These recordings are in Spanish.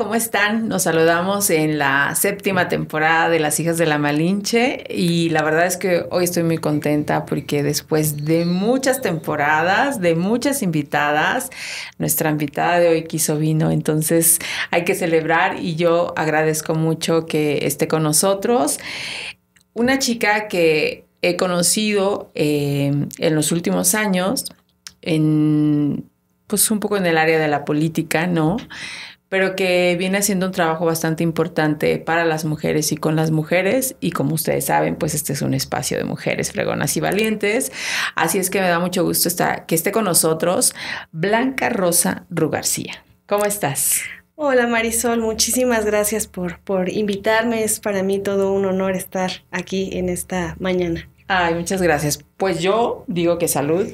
¿Cómo están? Nos saludamos en la séptima temporada de Las Hijas de la Malinche y la verdad es que hoy estoy muy contenta porque después de muchas temporadas, de muchas invitadas, nuestra invitada de hoy quiso vino, entonces hay que celebrar y yo agradezco mucho que esté con nosotros. Una chica que he conocido eh, en los últimos años, en, pues un poco en el área de la política, ¿no? Pero que viene haciendo un trabajo bastante importante para las mujeres y con las mujeres. Y como ustedes saben, pues este es un espacio de mujeres fregonas y valientes. Así es que me da mucho gusto estar, que esté con nosotros Blanca Rosa Rugarcía. ¿Cómo estás? Hola Marisol, muchísimas gracias por, por invitarme. Es para mí todo un honor estar aquí en esta mañana. Ay, muchas gracias. Pues yo digo que salud.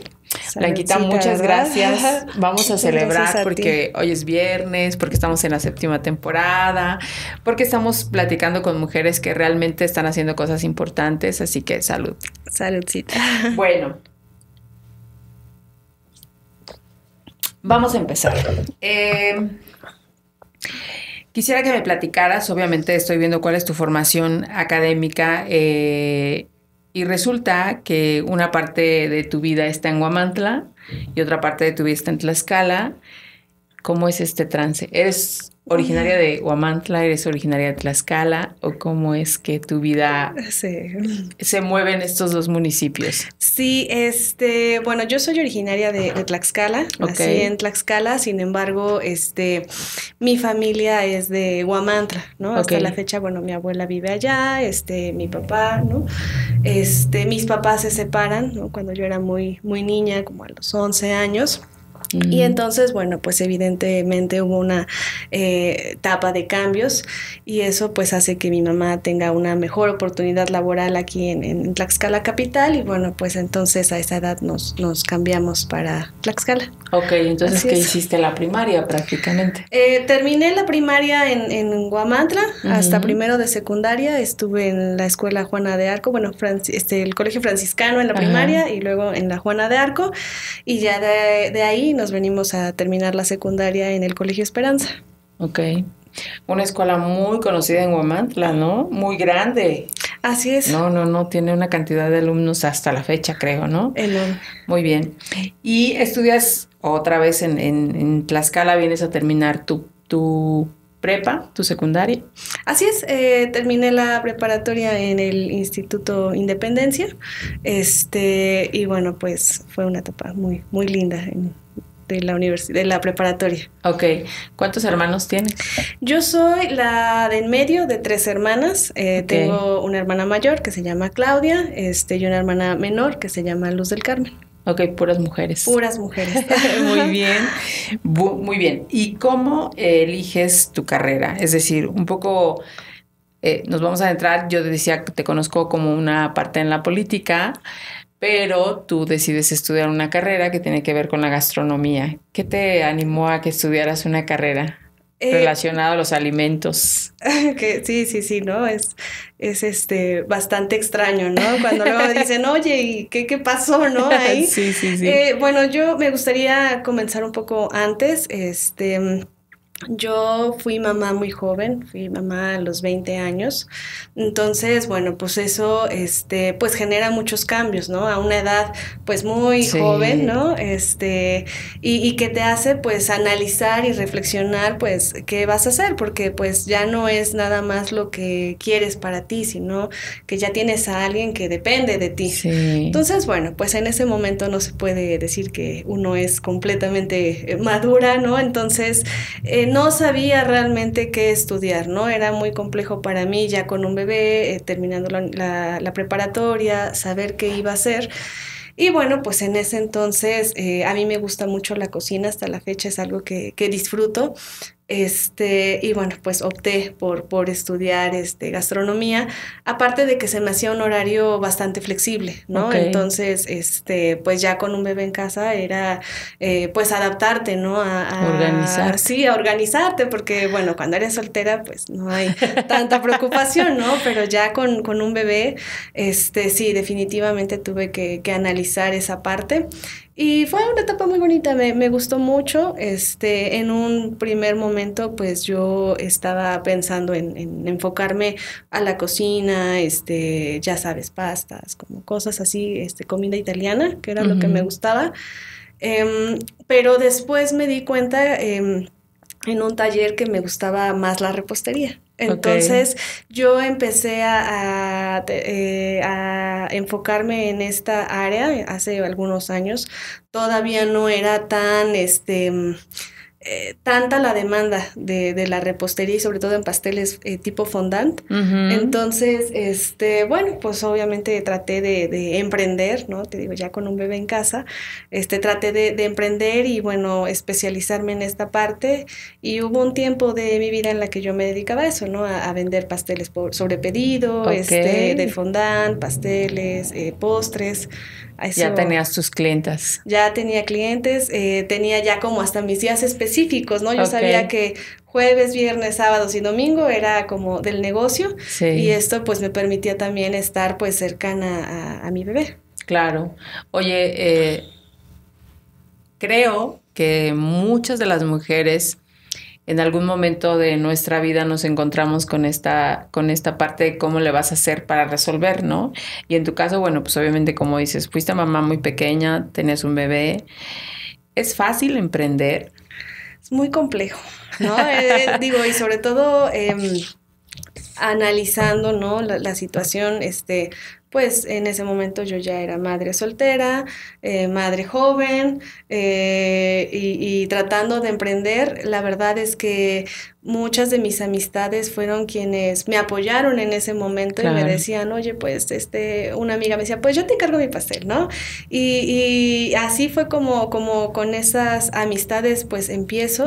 Blanquita, muchas gracias. Vamos a celebrar porque hoy es viernes, porque estamos en la séptima temporada, porque estamos platicando con mujeres que realmente están haciendo cosas importantes, así que salud. Saludcita. Bueno. Vamos a empezar. Eh, quisiera que me platicaras, obviamente estoy viendo cuál es tu formación académica. Eh, y resulta que una parte de tu vida está en Guamantla y otra parte de tu vida está en Tlaxcala. ¿Cómo es este trance? ¿Eres originaria de Huamantla, eres originaria de Tlaxcala o cómo es que tu vida se mueve en estos dos municipios? Sí, este, bueno, yo soy originaria de, Tlaxcala, nací en Tlaxcala, sin embargo, este, mi familia es de Huamantla, ¿no? Hasta la fecha, bueno, mi abuela vive allá, este, mi papá, ¿no? Este, mis papás se separan, ¿no? Cuando yo era muy, muy niña, como a los 11 años. Y entonces, bueno, pues evidentemente hubo una eh, etapa de cambios y eso pues hace que mi mamá tenga una mejor oportunidad laboral aquí en, Tlaxcala Capital y bueno, pues entonces a esa edad nos, nos cambiamos para Tlaxcala. Ok, entonces ¿qué hiciste la primaria prácticamente? Eh, terminé la primaria en, en Guamantla, hasta primero de secundaria, estuve en la escuela Juana de Arco, bueno, este, el colegio franciscano en la primaria y luego en la Juana de Arco. Y ya de, de ahí nos venimos a terminar la secundaria en el Colegio Esperanza. Ok. Una escuela muy conocida en Huamantla, ¿no? Muy grande. Así es. No, no, no, tiene una cantidad de alumnos hasta la fecha, creo, ¿no? Enorme. Muy bien. Y estudias otra vez en, en, Tlaxcala, vienes a terminar tu, tu prepa, tu secundaria. Así es, eh, terminé la preparatoria en el Instituto Independencia, este, y bueno, pues fue una etapa muy, muy linda en, de la universidad, de la preparatoria. Ok. ¿Cuántos hermanos tienes? Yo soy la de en medio de tres hermanas. Eh, tengo una hermana mayor que se llama Claudia, este, y una hermana menor que se llama Luz del Carmen. Ok, puras mujeres. Puras mujeres. muy bien. muy bien. ¿Y cómo eliges tu carrera? Es decir, un poco eh, nos vamos a entrar. Yo decía que te conozco como una parte en la política, pero tú decides estudiar una carrera que tiene que ver con la gastronomía. ¿Qué te animó a que estudiaras una carrera? Eh, relacionada a los alimentos. Que, sí, sí, sí, ¿no? Es, es este bastante extraño, ¿no? Cuando luego dicen, oye, ¿y qué, qué pasó, no? Ahí. sí, sí, sí. Eh, bueno, yo me gustaría comenzar un poco antes. Este yo fui mamá muy joven, fui mamá a los 20 años, entonces, bueno, pues eso, este, pues genera muchos cambios, ¿no? A una edad, pues muy joven, ¿no? Este, y, y, que te hace, pues, analizar y reflexionar, pues, qué vas a hacer, porque, pues, ya no es nada más lo que quieres para ti, sino que ya tienes a alguien que depende de ti. Entonces, bueno, pues en ese momento no se puede decir que uno es completamente eh, madura, ¿no? Entonces, eh, no sabía realmente qué estudiar, ¿no? Era muy complejo para mí ya con un bebé, eh, terminando la, preparatoria, saber qué iba a hacer. Y bueno, pues en ese entonces eh, a mí me gusta mucho la cocina, hasta la fecha es algo que, disfruto. Este, y bueno, pues opté por, por estudiar este, gastronomía, aparte de que se me hacía un horario bastante flexible, ¿no? Entonces, este, pues ya con un bebé en casa era eh, pues adaptarte, ¿no? A, a organizar. Sí, a organizarte, porque bueno, cuando eres soltera, pues no hay tanta preocupación, ¿no? Pero ya con, con un bebé, este, sí, definitivamente tuve que, que analizar esa parte. Y fue una etapa muy bonita, me, me, gustó mucho. Este, en un primer momento, pues yo estaba pensando en, en, enfocarme a la cocina, este, ya sabes, pastas, como cosas así, este, comida italiana, que era lo que me gustaba. Eh, pero después me di cuenta eh, en un taller que me gustaba más la repostería. Entonces yo empecé a, eh, a, enfocarme en esta área hace algunos años. Todavía no era tan, este, eh, tanta la demanda de, de, la repostería y sobre todo en pasteles eh, tipo fondant. Entonces, este, bueno, pues obviamente traté de, de, emprender, ¿no? Te digo, ya con un bebé en casa, este, traté de, de, emprender y bueno, especializarme en esta parte. Y hubo un tiempo de mi vida en la que yo me dedicaba a eso, ¿no? A, a vender pasteles por, sobre pedido, este, de fondant, pasteles, eh, postres ya tenías tus clientes. Ya tenía clientes, eh, tenía ya como hasta mis días específicos, ¿no? Yo sabía que jueves, viernes, sábados y domingo era como del negocio y esto pues me permitía también estar pues cercana a, mi bebé. Claro. Oye, eh, creo que muchas de las mujeres en algún momento de nuestra vida nos encontramos con esta, con esta parte de cómo le vas a hacer para resolver, ¿no? Y en tu caso, bueno, pues obviamente como dices, fuiste mamá muy pequeña, tenías un bebé. ¿Es fácil emprender? Es muy complejo, ¿no? Eh, digo, y sobre todo em, analizando, ¿no? La, la, situación, este, pues en ese momento yo ya era madre soltera, eh, madre joven eh, y, y, tratando de emprender. La verdad es que muchas de mis amistades fueron quienes me apoyaron en ese momento y me decían, oye, pues este, una amiga me decía, pues yo te encargo mi pastel, ¿no? Y, y así fue como, como con esas amistades pues empiezo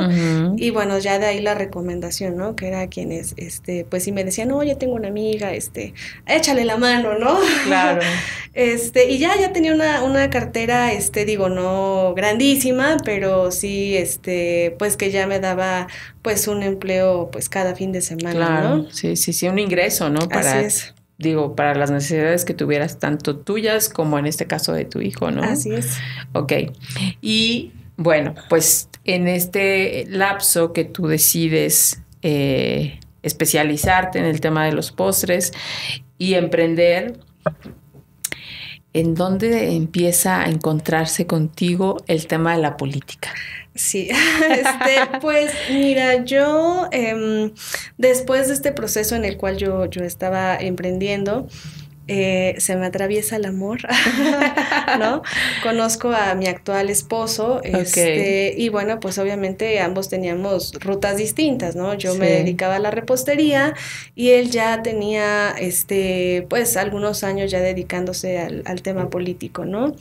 y bueno, ya de ahí la recomendación, ¿no? Que era quienes, este, pues si me decían, oye, tengo una amiga, este, échale la mano, ¿no? Claro. este, y ya, ya tenía una, una cartera, este, digo, no grandísima, pero sí, este, pues que ya me daba pues un empleo pues cada fin de semana, claro, Sí, sí, sí, un ingreso, ¿no? Para, es. Digo, para las necesidades que tuvieras, tanto tuyas como en este caso de tu hijo, ¿no? Así es. Ok. Y bueno, pues en este lapso que tú decides eh, especializarte en el tema de los postres y emprender, ¿en dónde empieza a encontrarse contigo el tema de la política? Sí, este, pues mira, yo eh, después de este proceso en el cual yo, yo estaba emprendiendo, eh, se me atraviesa el amor, ¿no? Conozco a mi actual esposo, este, y bueno, pues obviamente ambos teníamos rutas distintas, ¿no? Yo me dedicaba a la repostería y él ya tenía, este, pues algunos años ya dedicándose al, tema político, ¿no?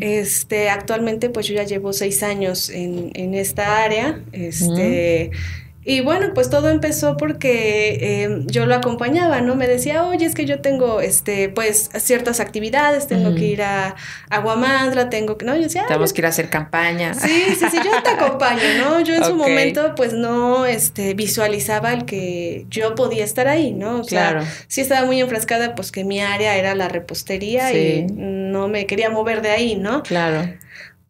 Este, actualmente pues yo ya llevo seis años en, en esta área, este... Y bueno, pues todo empezó porque em, yo lo acompañaba, ¿no? Me decía, oye, es que yo tengo, este, pues, ciertas actividades, tengo que ir a Aguamandra, tengo que, ¿no? Yo decía, tenemos que ir a hacer campaña. Sí, sí, sí, yo te acompaño, ¿no? Yo en su momento, pues, no, este, visualizaba el que yo podía estar ahí, ¿no? O sea, claro. sí estaba muy enfrascada, pues, que mi área era la repostería y no me quería mover de ahí, ¿no? Claro.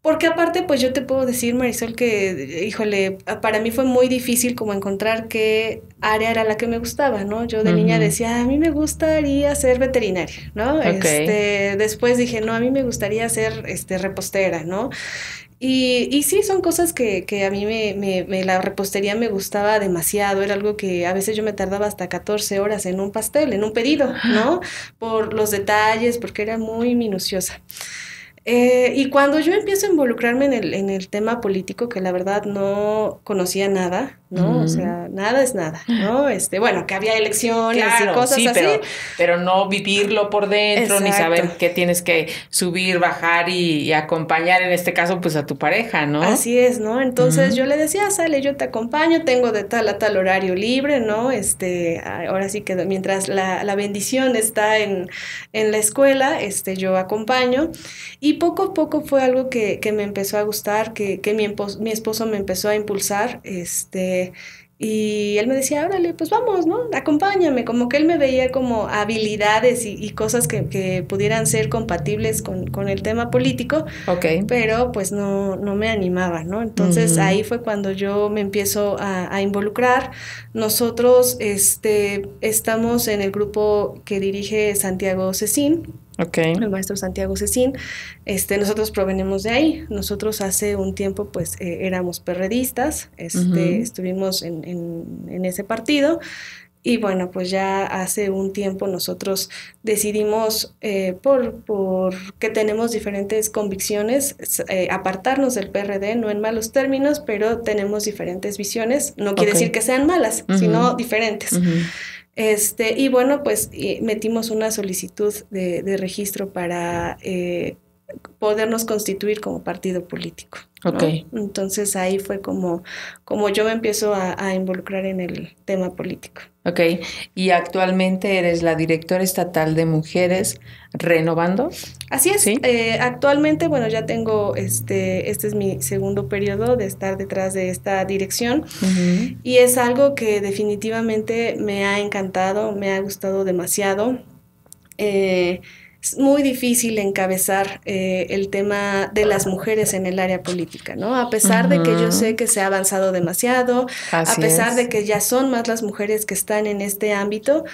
Porque aparte, pues yo te puedo decir, Marisol, que, híjole, para mí fue muy difícil como encontrar qué área era la que me gustaba, ¿no? Yo de niña decía, a mí me gustaría ser veterinaria, ¿no? Este, después dije, no, a mí me gustaría ser este, repostera, ¿no? Y, y sí, son cosas que, que a mí me, me, la repostería me gustaba demasiado, era algo que a veces yo me tardaba hasta 14 horas en un pastel, en un pedido, ¿no? Por los detalles, porque era muy minuciosa. Eh, y cuando yo empiezo a involucrarme en el, en el tema político, que la verdad no conocía nada, ¿no? O sea, nada es nada, ¿no? Este, bueno, que había elecciones y cosas así. Pero, pero no vivirlo por dentro, ni saber qué tienes que subir, bajar y, acompañar, en este caso, pues a tu pareja, ¿no? Así es, ¿no? Entonces yo le decía, sale, yo te acompaño, tengo de tal a tal horario libre, ¿no? Este, ahora sí que mientras la, la bendición está en, en, la escuela, este, yo acompaño. Y poco a poco fue algo que, que me empezó a gustar, que, que mi, mi esposo me empezó a impulsar, este, y él me decía, órale, pues vamos, ¿no? Acompáñame, como que él me veía como habilidades y, cosas que, pudieran ser compatibles con, el tema político, ok pero pues no, no me animaba, ¿no? Entonces ahí fue cuando yo me empiezo a, involucrar. Nosotros este, estamos en el grupo que dirige Santiago Cecín, el maestro Santiago Cecín. Este, nosotros provenimos de ahí. Nosotros hace un tiempo, pues, eh, éramos perredistas, este, estuvimos en, en, ese partido. Y bueno, pues ya hace un tiempo nosotros decidimos, eh, por, por, que tenemos diferentes convicciones, eh, apartarnos del PRD, no en malos términos, pero tenemos diferentes visiones. No quiere decir que sean malas, sino diferentes. Este, y bueno, pues metimos una solicitud de, registro para eh, podernos constituir como partido político. Entonces ahí fue como, como yo me empiezo a, involucrar en el tema político. Ok, y actualmente eres la directora estatal de Mujeres Renovando. Así es, eh, actualmente, bueno, ya tengo, este, este es mi segundo periodo de estar detrás de esta dirección. Y es algo que definitivamente me ha encantado, me ha gustado demasiado. Eh, es muy difícil encabezar eh, el tema de las mujeres en el área política, ¿no? A pesar de que yo sé que se ha avanzado demasiado, a pesar de que ya son más las mujeres que están en este ámbito,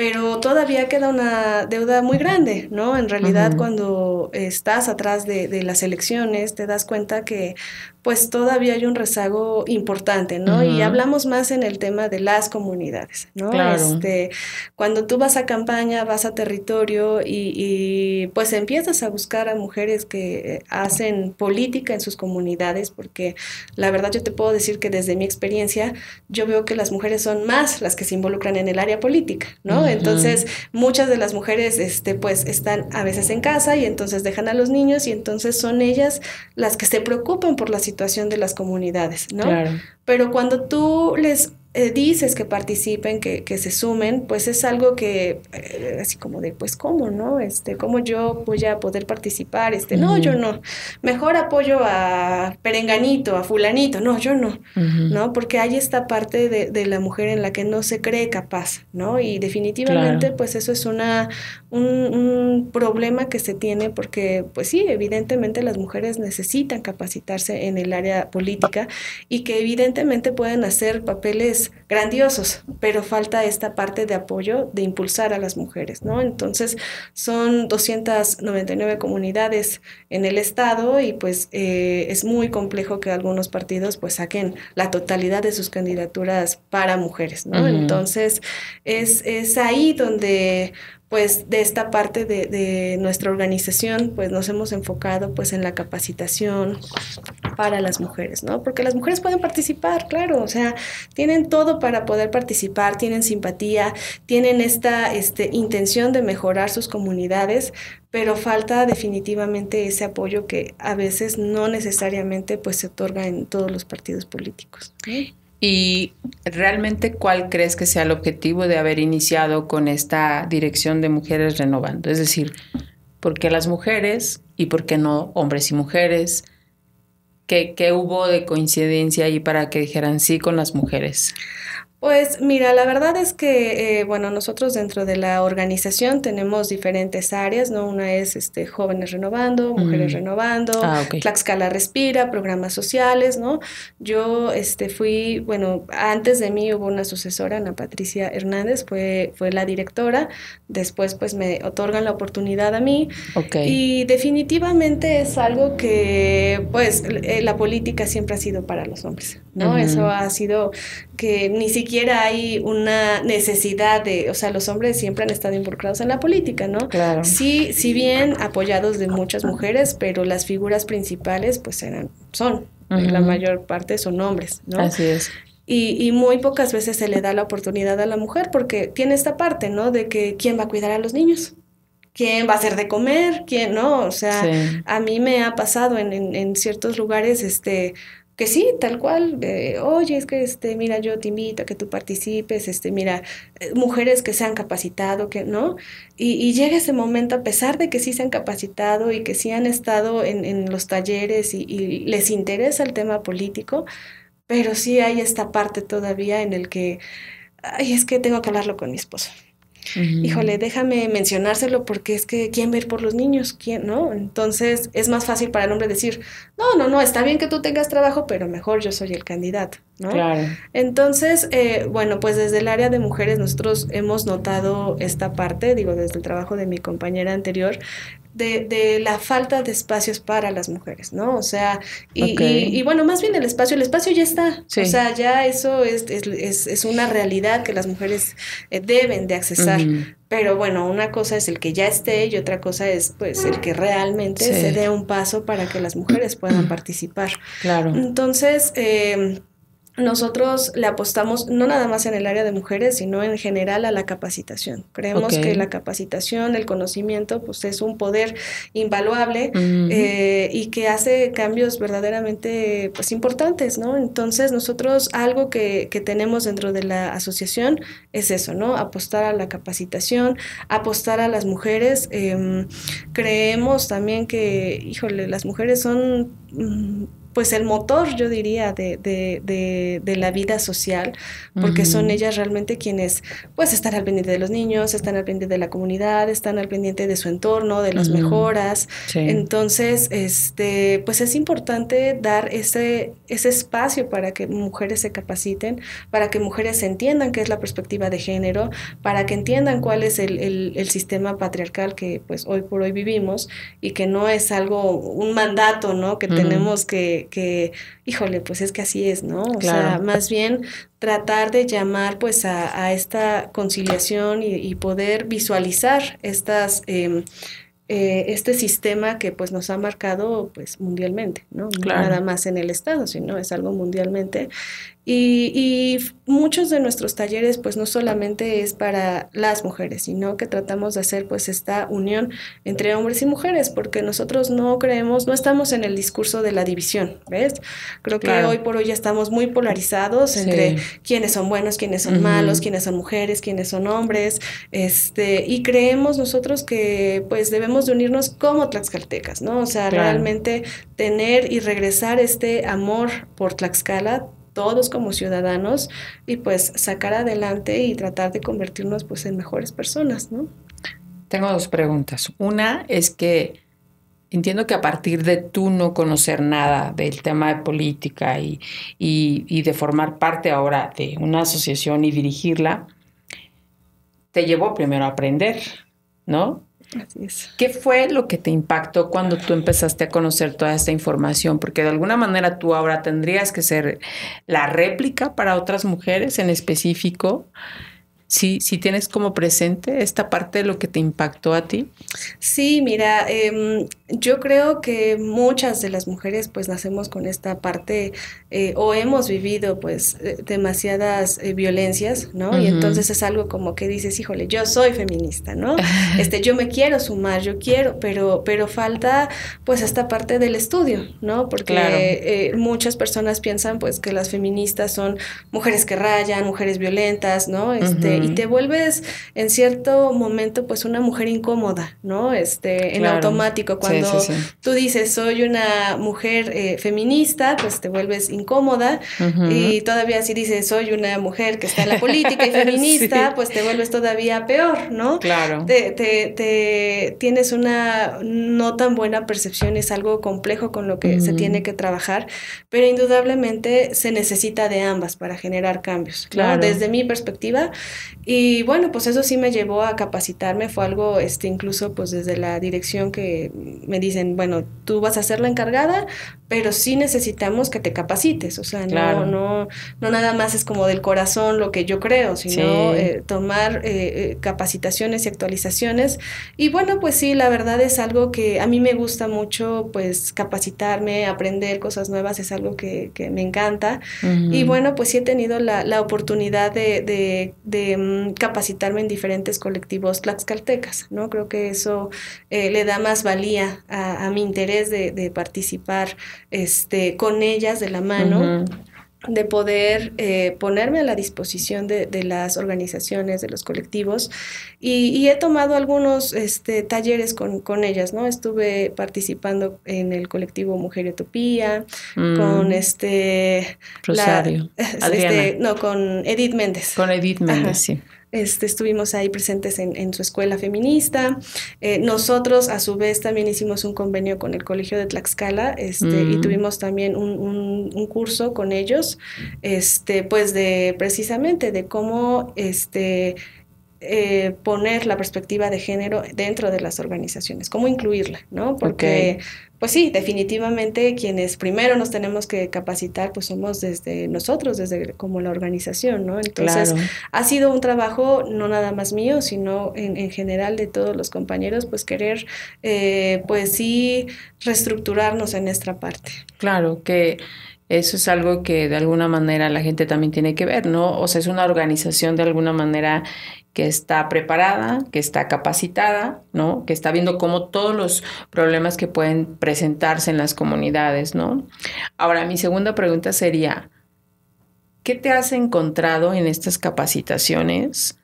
pero todavía queda una deuda muy grande, ¿no? En realidad, cuando estás atrás de, las elecciones, te das cuenta que pues todavía hay un rezago importante, ¿no? Y hablamos más en el tema de las comunidades, ¿no? Este, cuando tú vas a campaña, vas a territorio y, pues empiezas a buscar a mujeres que hacen política en sus comunidades, porque la verdad yo te puedo decir que desde mi experiencia, yo veo que las mujeres son más las que se involucran en el área política, ¿no? Entonces, muchas de las mujeres, este, pues, están a veces en casa y entonces dejan a los niños y entonces son ellas las que se preocupan por la situación de las comunidades, ¿no? Claro. Pero cuando tú les eh, dices que participen, que, que, se sumen, pues es algo que, eh, así como de, pues, ¿cómo, no? Este, ¿cómo yo voy a poder participar? Este, no, yo no. Mejor apoyo a Perenganito, a Fulanito. No, yo no, ¿no? Porque hay esta parte de, de, la mujer en la que no se cree capaz, ¿no? Y definitivamente, pues, eso es una, un, un, problema que se tiene porque, pues sí, evidentemente las mujeres necesitan capacitarse en el área política y que evidentemente pueden hacer papeles grandiosos, pero falta esta parte de apoyo de impulsar a las mujeres, ¿no? Entonces, son 299 comunidades en el estado y pues eh, es muy complejo que algunos partidos pues saquen la totalidad de sus candidaturas para mujeres, ¿no? Entonces, es, es ahí donde pues de esta parte de, de, nuestra organización, pues nos hemos enfocado pues en la capacitación para las mujeres, ¿no? Porque las mujeres pueden participar, claro, o sea, tienen todo para poder participar, tienen simpatía, tienen esta este, intención de mejorar sus comunidades, pero falta definitivamente ese apoyo que a veces no necesariamente pues se otorga en todos los partidos políticos. ¿Y realmente cuál crees que sea el objetivo de haber iniciado con esta dirección de mujeres renovando? Es decir, ¿por qué las mujeres y por qué no hombres y mujeres? ¿Qué, hubo de coincidencia ahí para que dijeran sí con las mujeres? Pues mira, la verdad es que, eh, bueno, nosotros dentro de la organización tenemos diferentes áreas, ¿no? Una es este, Jóvenes Renovando, Mujeres mm. Renovando, ah, Tlaxcala Respira, programas sociales, ¿no? Yo este, fui, bueno, antes de mí hubo una sucesora, Ana Patricia Hernández, fue, fue la directora, después pues me otorgan la oportunidad a mí. Y definitivamente es algo que, pues, eh, la política siempre ha sido para los hombres, ¿no? Eso ha sido que ni siquiera hay una necesidad de, o sea, los hombres siempre han estado involucrados en la política, ¿no? Claro. Sí, si bien apoyados de muchas mujeres, pero las figuras principales pues eran, son, la mayor parte son hombres, ¿no? Así es. y, y, muy pocas veces se le da la oportunidad a la mujer porque tiene esta parte, ¿no? De que quién va a cuidar a los niños. ¿Quién va a hacer de comer? ¿Quién no? O sea, a mí me ha pasado en, en, en ciertos lugares, este, que sí, tal cual, oye, es que, este, mira, yo te invito a que tú participes, este, mira, eh, mujeres que se han capacitado, que, ¿no? Y, llega ese momento, a pesar de que sí se han capacitado y que sí han estado en, en los talleres y, y, les interesa el tema político, pero sí hay esta parte todavía en el que, ay, es que tengo que hablarlo con mi esposo. Híjole, déjame mencionárselo porque es que quién ver por los niños, quién, ¿no? Entonces es más fácil para el hombre decir, no, no, no, está bien que tú tengas trabajo, pero mejor yo soy el candidato, ¿no? Claro. Entonces, eh, bueno, pues desde el área de mujeres nosotros hemos notado esta parte, digo, desde el trabajo de mi compañera anterior, de, de, la falta de espacios para las mujeres, ¿no? O sea, y, y, bueno, más bien el espacio, el espacio ya está, o sea, ya eso es, es, es, una realidad que las mujeres eh, deben de accesar, pero bueno, una cosa es el que ya esté y otra cosa es pues el que realmente se dé un paso para que las mujeres puedan participar. Claro. Entonces, eh, nosotros le apostamos no nada más en el área de mujeres, sino en general a la capacitación. Creemos que la capacitación, el conocimiento, pues es un poder invaluable eh, y que hace cambios verdaderamente pues, importantes, ¿no? Entonces nosotros algo que, que, tenemos dentro de la asociación es eso, ¿no? Apostar a la capacitación, apostar a las mujeres. Em, creemos también que, híjole, las mujeres son... Mm, pues el motor, yo diría, de, de, de, de la vida social, porque son ellas realmente quienes pues están al pendiente de los niños, están al pendiente de la comunidad, están al pendiente de su entorno, de las mejoras. Entonces, este, pues es importante dar ese, ese espacio para que mujeres se capaciten, para que mujeres entiendan qué es la perspectiva de género, para que entiendan cuál es el, el, el sistema patriarcal que pues hoy por hoy vivimos y que no es algo, un mandato, ¿no? Que tenemos que que, híjole, pues es que así es, ¿no? O sea, más bien tratar de llamar pues a, esta conciliación y, poder visualizar estas... Em, eh, este sistema que pues nos ha marcado pues mundialmente, ¿no? No nada más en el estado, sino es algo mundialmente y, muchos de nuestros talleres, pues no solamente es para las mujeres, sino que tratamos de hacer pues esta unión entre hombres y mujeres, porque nosotros no creemos, no estamos en el discurso de la división, ¿ves? Creo que hoy por hoy ya estamos muy polarizados entre quiénes son buenos, quiénes son malos, quiénes son mujeres, quiénes son hombres, este, y creemos nosotros que pues debemos de unirnos como tlaxcaltecas, ¿no? O sea, realmente tener y regresar este amor por Tlaxcala todos como ciudadanos y pues sacar adelante y tratar de convertirnos pues en mejores personas, ¿no? Tengo dos preguntas. Una es que entiendo que a partir de tú no conocer nada del tema de política y, y, de formar parte ahora de una asociación y dirigirla, te llevó primero a aprender, ¿no? Así es. ¿Qué fue lo que te impactó cuando tú empezaste a conocer toda esta información? Porque de alguna manera tú ahora tendrías que ser la réplica para otras mujeres en específico si, si tienes como presente esta parte de lo que te impactó a ti. Sí, mira, em, yo creo que muchas de las mujeres pues nacemos con esta parte eh, o hemos vivido pues eh, demasiadas eh, violencias, ¿no? Y entonces es algo como que dices, híjole, yo soy feminista, ¿no? Este, yo me quiero sumar, yo quiero, pero, pero falta pues esta parte del estudio, ¿no? Porque muchas personas piensan pues que las feministas son mujeres que rayan, mujeres violentas, ¿no? Este, y te vuelves en cierto momento pues una mujer incómoda, ¿no? Este, en automático, cuando tú dices soy una mujer eh, feminista, pues te vuelves incómoda y todavía si dices soy una mujer que está en la política y feminista, pues te vuelves todavía peor, ¿no? Claro. Te, te, te, tienes una no tan buena percepción, es algo complejo con lo que se tiene que trabajar, pero indudablemente se necesita de ambas para generar cambios, claro. Desde mi perspectiva, Y bueno, pues eso sí me llevó a capacitarme, fue algo, este, incluso pues desde la dirección que me dicen, bueno, tú vas a ser la encargada, pero sí necesitamos que te capacites, o sea, no, no, no nada más es como del corazón lo que yo creo, sino eh, tomar eh, capacitaciones y actualizaciones. Y bueno, pues sí, la verdad es algo que a mí me gusta mucho, pues capacitarme, aprender cosas nuevas es algo que, que me encanta. Y bueno, pues sí he tenido la, la oportunidad de, de, de mm, capacitarme en diferentes colectivos tlaxcaltecas, ¿no? Creo que eso eh, le da más valía a, mi interés de, de, participar este, con ellas de la mano de poder eh, ponerme a la disposición de, de, las organizaciones, de los colectivos, y, y he tomado algunos este, talleres con, con, ellas, ¿no? Estuve participando en el colectivo Mujer Utopía, mm. con este... Rosario. La, este, no, con Edith Méndez. Con Edith Méndez, Ajá. sí. Este, estuvimos ahí presentes en, en su escuela feminista. Eh, nosotros, a su vez, también hicimos un convenio con el Colegio de Tlaxcala este, mm. y tuvimos también un, un, un, curso con ellos, este, pues de precisamente de cómo este, eh, poner la perspectiva de género dentro de las organizaciones, cómo incluirla, ¿no? Porque, okay. Pues sí, definitivamente quienes primero nos tenemos que capacitar, pues somos desde nosotros, desde como la organización, ¿no? Entonces, claro. ha sido un trabajo no nada más mío, sino en, en general de todos los compañeros, pues querer, eh, pues sí, reestructurarnos en esta parte. Claro, que eso es algo que de alguna manera la gente también tiene que ver, ¿no? O sea, es una organización de alguna manera que está preparada, que está capacitada, ¿no? Que está viendo cómo todos los problemas que pueden presentarse en las comunidades, ¿no? Ahora, mi segunda pregunta sería, ¿qué te has encontrado en estas capacitaciones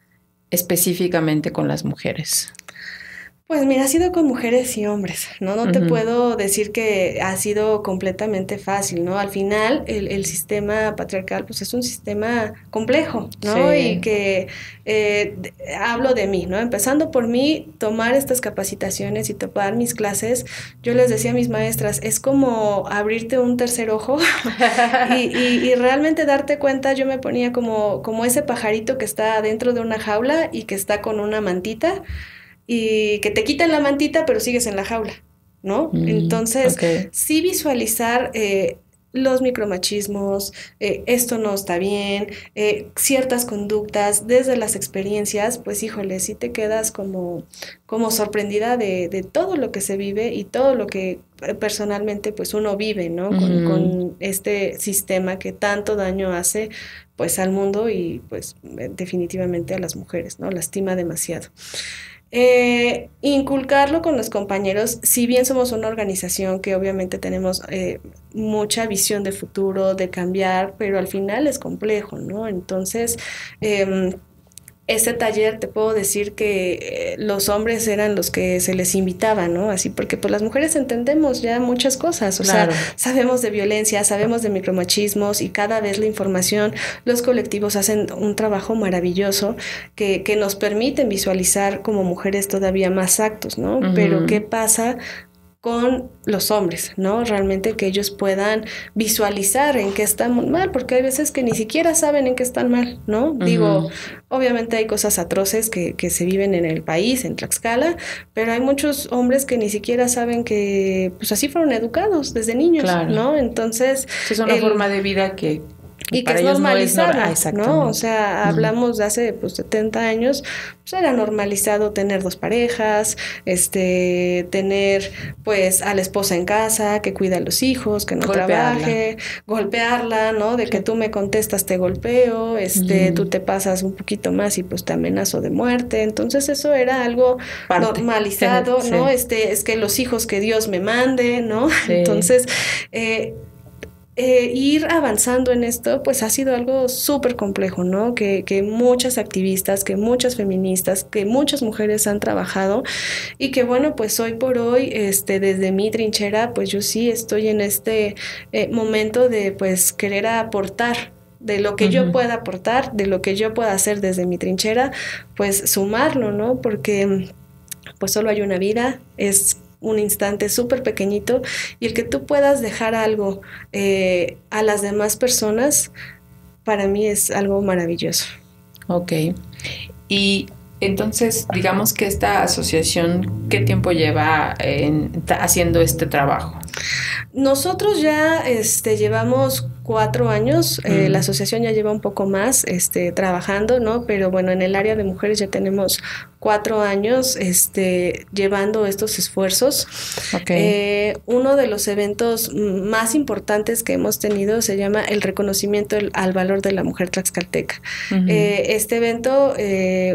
específicamente con las mujeres? Pues mira, ha sido con mujeres y hombres, ¿no? No uh -huh. te puedo decir que ha sido completamente fácil, ¿no? Al final, el, el sistema patriarcal, pues es un sistema complejo, ¿no? Sí. Y que eh, hablo de mí, ¿no? Empezando por mí, tomar estas capacitaciones y tomar mis clases, yo les decía a mis maestras, es como abrirte un tercer ojo y, y, y, realmente darte cuenta, yo me ponía como, como ese pajarito que está dentro de una jaula y que está con una mantita y que te quitan la mantita, pero sigues en la jaula, ¿no? Mm, Entonces, okay. sí visualizar eh, los micromachismos, eh, esto no está bien, eh, ciertas conductas desde las experiencias, pues híjole, sí te quedas como, como sorprendida de, de todo lo que se vive y todo lo que eh, personalmente pues uno vive, ¿no? Con, mm. con este sistema que tanto daño hace pues al mundo y pues definitivamente a las mujeres, ¿no? Lastima demasiado. Eh, inculcarlo con los compañeros, si bien somos una organización que obviamente tenemos eh, mucha visión de futuro, de cambiar, pero al final es complejo, ¿no? Entonces, eh, este taller te puedo decir que eh, los hombres eran los que se les invitaba, ¿no? Así porque pues las mujeres entendemos ya muchas cosas, o claro. sea, sabemos de violencia, sabemos de micromachismos y cada vez la información, los colectivos hacen un trabajo maravilloso que, que nos permiten visualizar como mujeres todavía más actos, ¿no? Uh -huh. Pero ¿qué pasa con los hombres, ¿no? Realmente que ellos puedan visualizar en qué están mal, porque hay veces que ni siquiera saben en qué están mal, ¿no? Uh -huh. Digo, obviamente hay cosas atroces que, que, se viven en el país, en Tlaxcala, pero hay muchos hombres que ni siquiera saben que, pues así fueron educados desde niños, claro. ¿no? Entonces... Es una el, forma de vida que y que es normalizada, no, es ¿no? O sea, hablamos de hace pues 70 años, pues era normalizado tener dos parejas, este, tener pues a la esposa en casa, que cuida a los hijos, que no golpearla. trabaje, golpearla, ¿no? De que tú me contestas te golpeo, este, uh -huh. tú te pasas un poquito más y pues te amenazo de muerte. Entonces eso era algo Parte. normalizado, sí. ¿no? Este, es que los hijos que Dios me mande, ¿no? Sí. Entonces, eh, eh, ir avanzando en esto, pues ha sido algo súper complejo, ¿no? Que, que, muchas activistas, que muchas feministas, que muchas mujeres han trabajado y que bueno, pues hoy por hoy, este, desde mi trinchera, pues yo sí estoy en este eh, momento de pues querer aportar de lo que uh -huh. yo pueda aportar, de lo que yo pueda hacer desde mi trinchera, pues sumarlo, ¿no? Porque pues solo hay una vida, es un instante súper pequeñito y el que tú puedas dejar algo eh, a las demás personas, para mí es algo maravilloso. Ok. Y entonces, digamos que esta asociación, ¿qué tiempo lleva haciendo este trabajo? Nosotros ya este, llevamos cuatro años, eh, la asociación ya lleva un poco más este, trabajando, ¿no? Pero bueno, en el área de mujeres ya tenemos cuatro años este, llevando estos esfuerzos. Eh, uno de los eventos más importantes que hemos tenido se llama el reconocimiento al valor de la mujer tlaxcalteca. Eh, este evento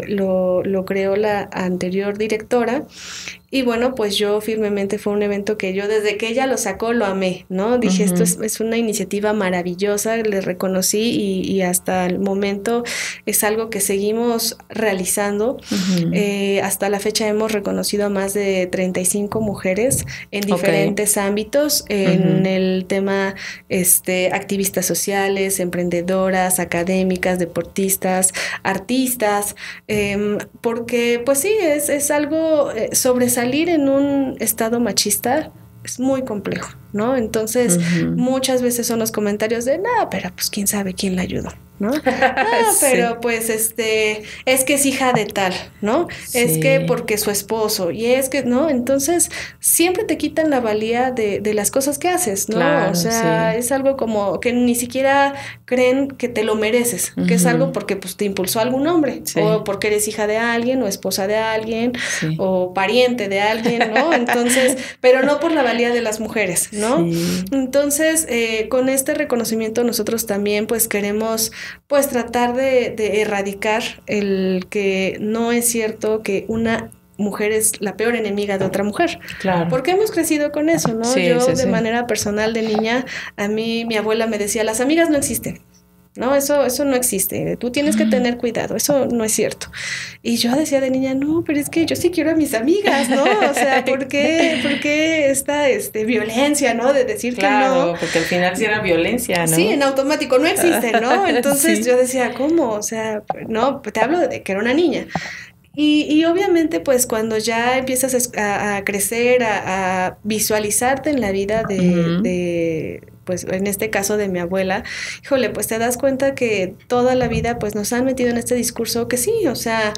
lo, lo creó la anterior directora y bueno, pues yo firmemente fue un evento que yo desde que ella lo sacó lo amé, ¿no? Dije, esto es, una iniciativa maravillosa, le reconocí y, hasta el momento es algo que seguimos realizando. Eh, hasta la fecha hemos reconocido a más de 35 mujeres en diferentes ámbitos, en el tema este, activistas sociales, emprendedoras, académicas, deportistas, artistas, em, porque pues sí, es, es algo eh, sobresaliente salir en un estado machista es muy complejo, ¿no? Entonces, muchas veces son los comentarios de, no, pero pues quién sabe quién la ayudó. ¿no? Ah, pero pues este, es que es hija de tal, ¿no? Es que porque su esposo, y es que, ¿no? Entonces, siempre te quitan la valía de, de las cosas que haces, ¿no? o sea, es algo como que ni siquiera creen que te lo mereces, que es algo porque pues te impulsó algún hombre, o porque eres hija de alguien, o esposa de alguien, o pariente de alguien, ¿no? Entonces, pero no por la valía de las mujeres, ¿no? Entonces, eh, con este reconocimiento nosotros también pues queremos pues tratar de, erradicar el que no es cierto que una mujer es la peor enemiga de otra mujer. Claro. Porque hemos crecido con eso, ¿no? Yo de manera personal de niña, a mí mi abuela me decía, las amigas no existen. No, eso, eso no existe. Tú tienes que tener cuidado. Eso no es cierto. Y yo decía de niña, no, pero es que yo sí quiero a mis amigas, ¿no? O sea, ¿por qué, por qué esta este, violencia, ¿no? De decir que no. porque al final sí era violencia, ¿no? Sí, en automático no existe, ¿no? Entonces yo decía, ¿cómo? O sea, no, te hablo de que era una niña. Y, y, obviamente, pues cuando ya empiezas a, crecer, a, visualizarte en la vida de, pues en este caso de mi abuela, híjole, pues te das cuenta que toda la vida pues nos han metido en este discurso que sí, o sea,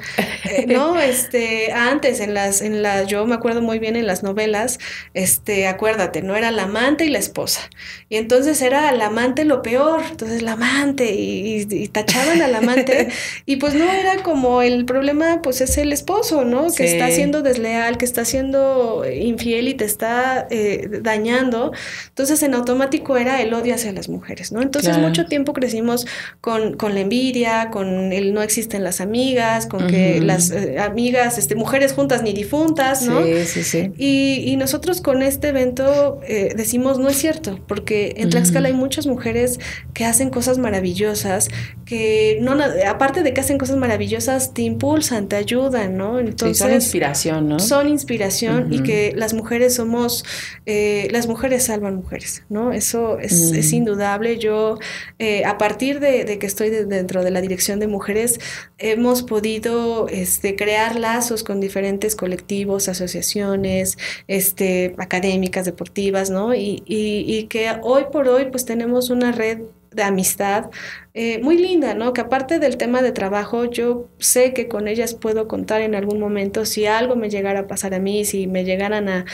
eh, no, este, antes en las, en las, yo me acuerdo muy bien en las novelas, este, acuérdate, no era la amante y la esposa, y entonces era la amante lo peor, entonces la amante, y, tachaban al amante, y pues no era como el problema, pues es el esposo, ¿no? Que está siendo desleal, que está siendo infiel y te está eh, dañando, entonces en automático era el odio hacia las mujeres, ¿no? Entonces mucho tiempo crecimos con, con, la envidia, con el no existen las amigas, con que las eh, amigas, este, mujeres juntas ni difuntas, ¿no? Sí, sí, sí. Y, y nosotros con este evento eh, decimos, no es cierto, porque en Tlaxcala hay muchas mujeres que hacen cosas maravillosas, que no, aparte de que hacen cosas maravillosas, te impulsan, te ayudan, ¿no? Entonces, son inspiración, ¿no? Son inspiración y que las mujeres somos, eh, las mujeres salvan mujeres, ¿no? Eso es, mm. indudable. Yo, eh, a partir de, que estoy dentro de la dirección de mujeres, hemos podido este, crear lazos con diferentes colectivos, asociaciones, este, académicas, deportivas, ¿no? Y, y que hoy por hoy, pues tenemos una red de amistad eh, muy linda, ¿no? Que aparte del tema de trabajo, yo sé que con ellas puedo contar en algún momento si algo me llegara a pasar a mí, si me llegaran a,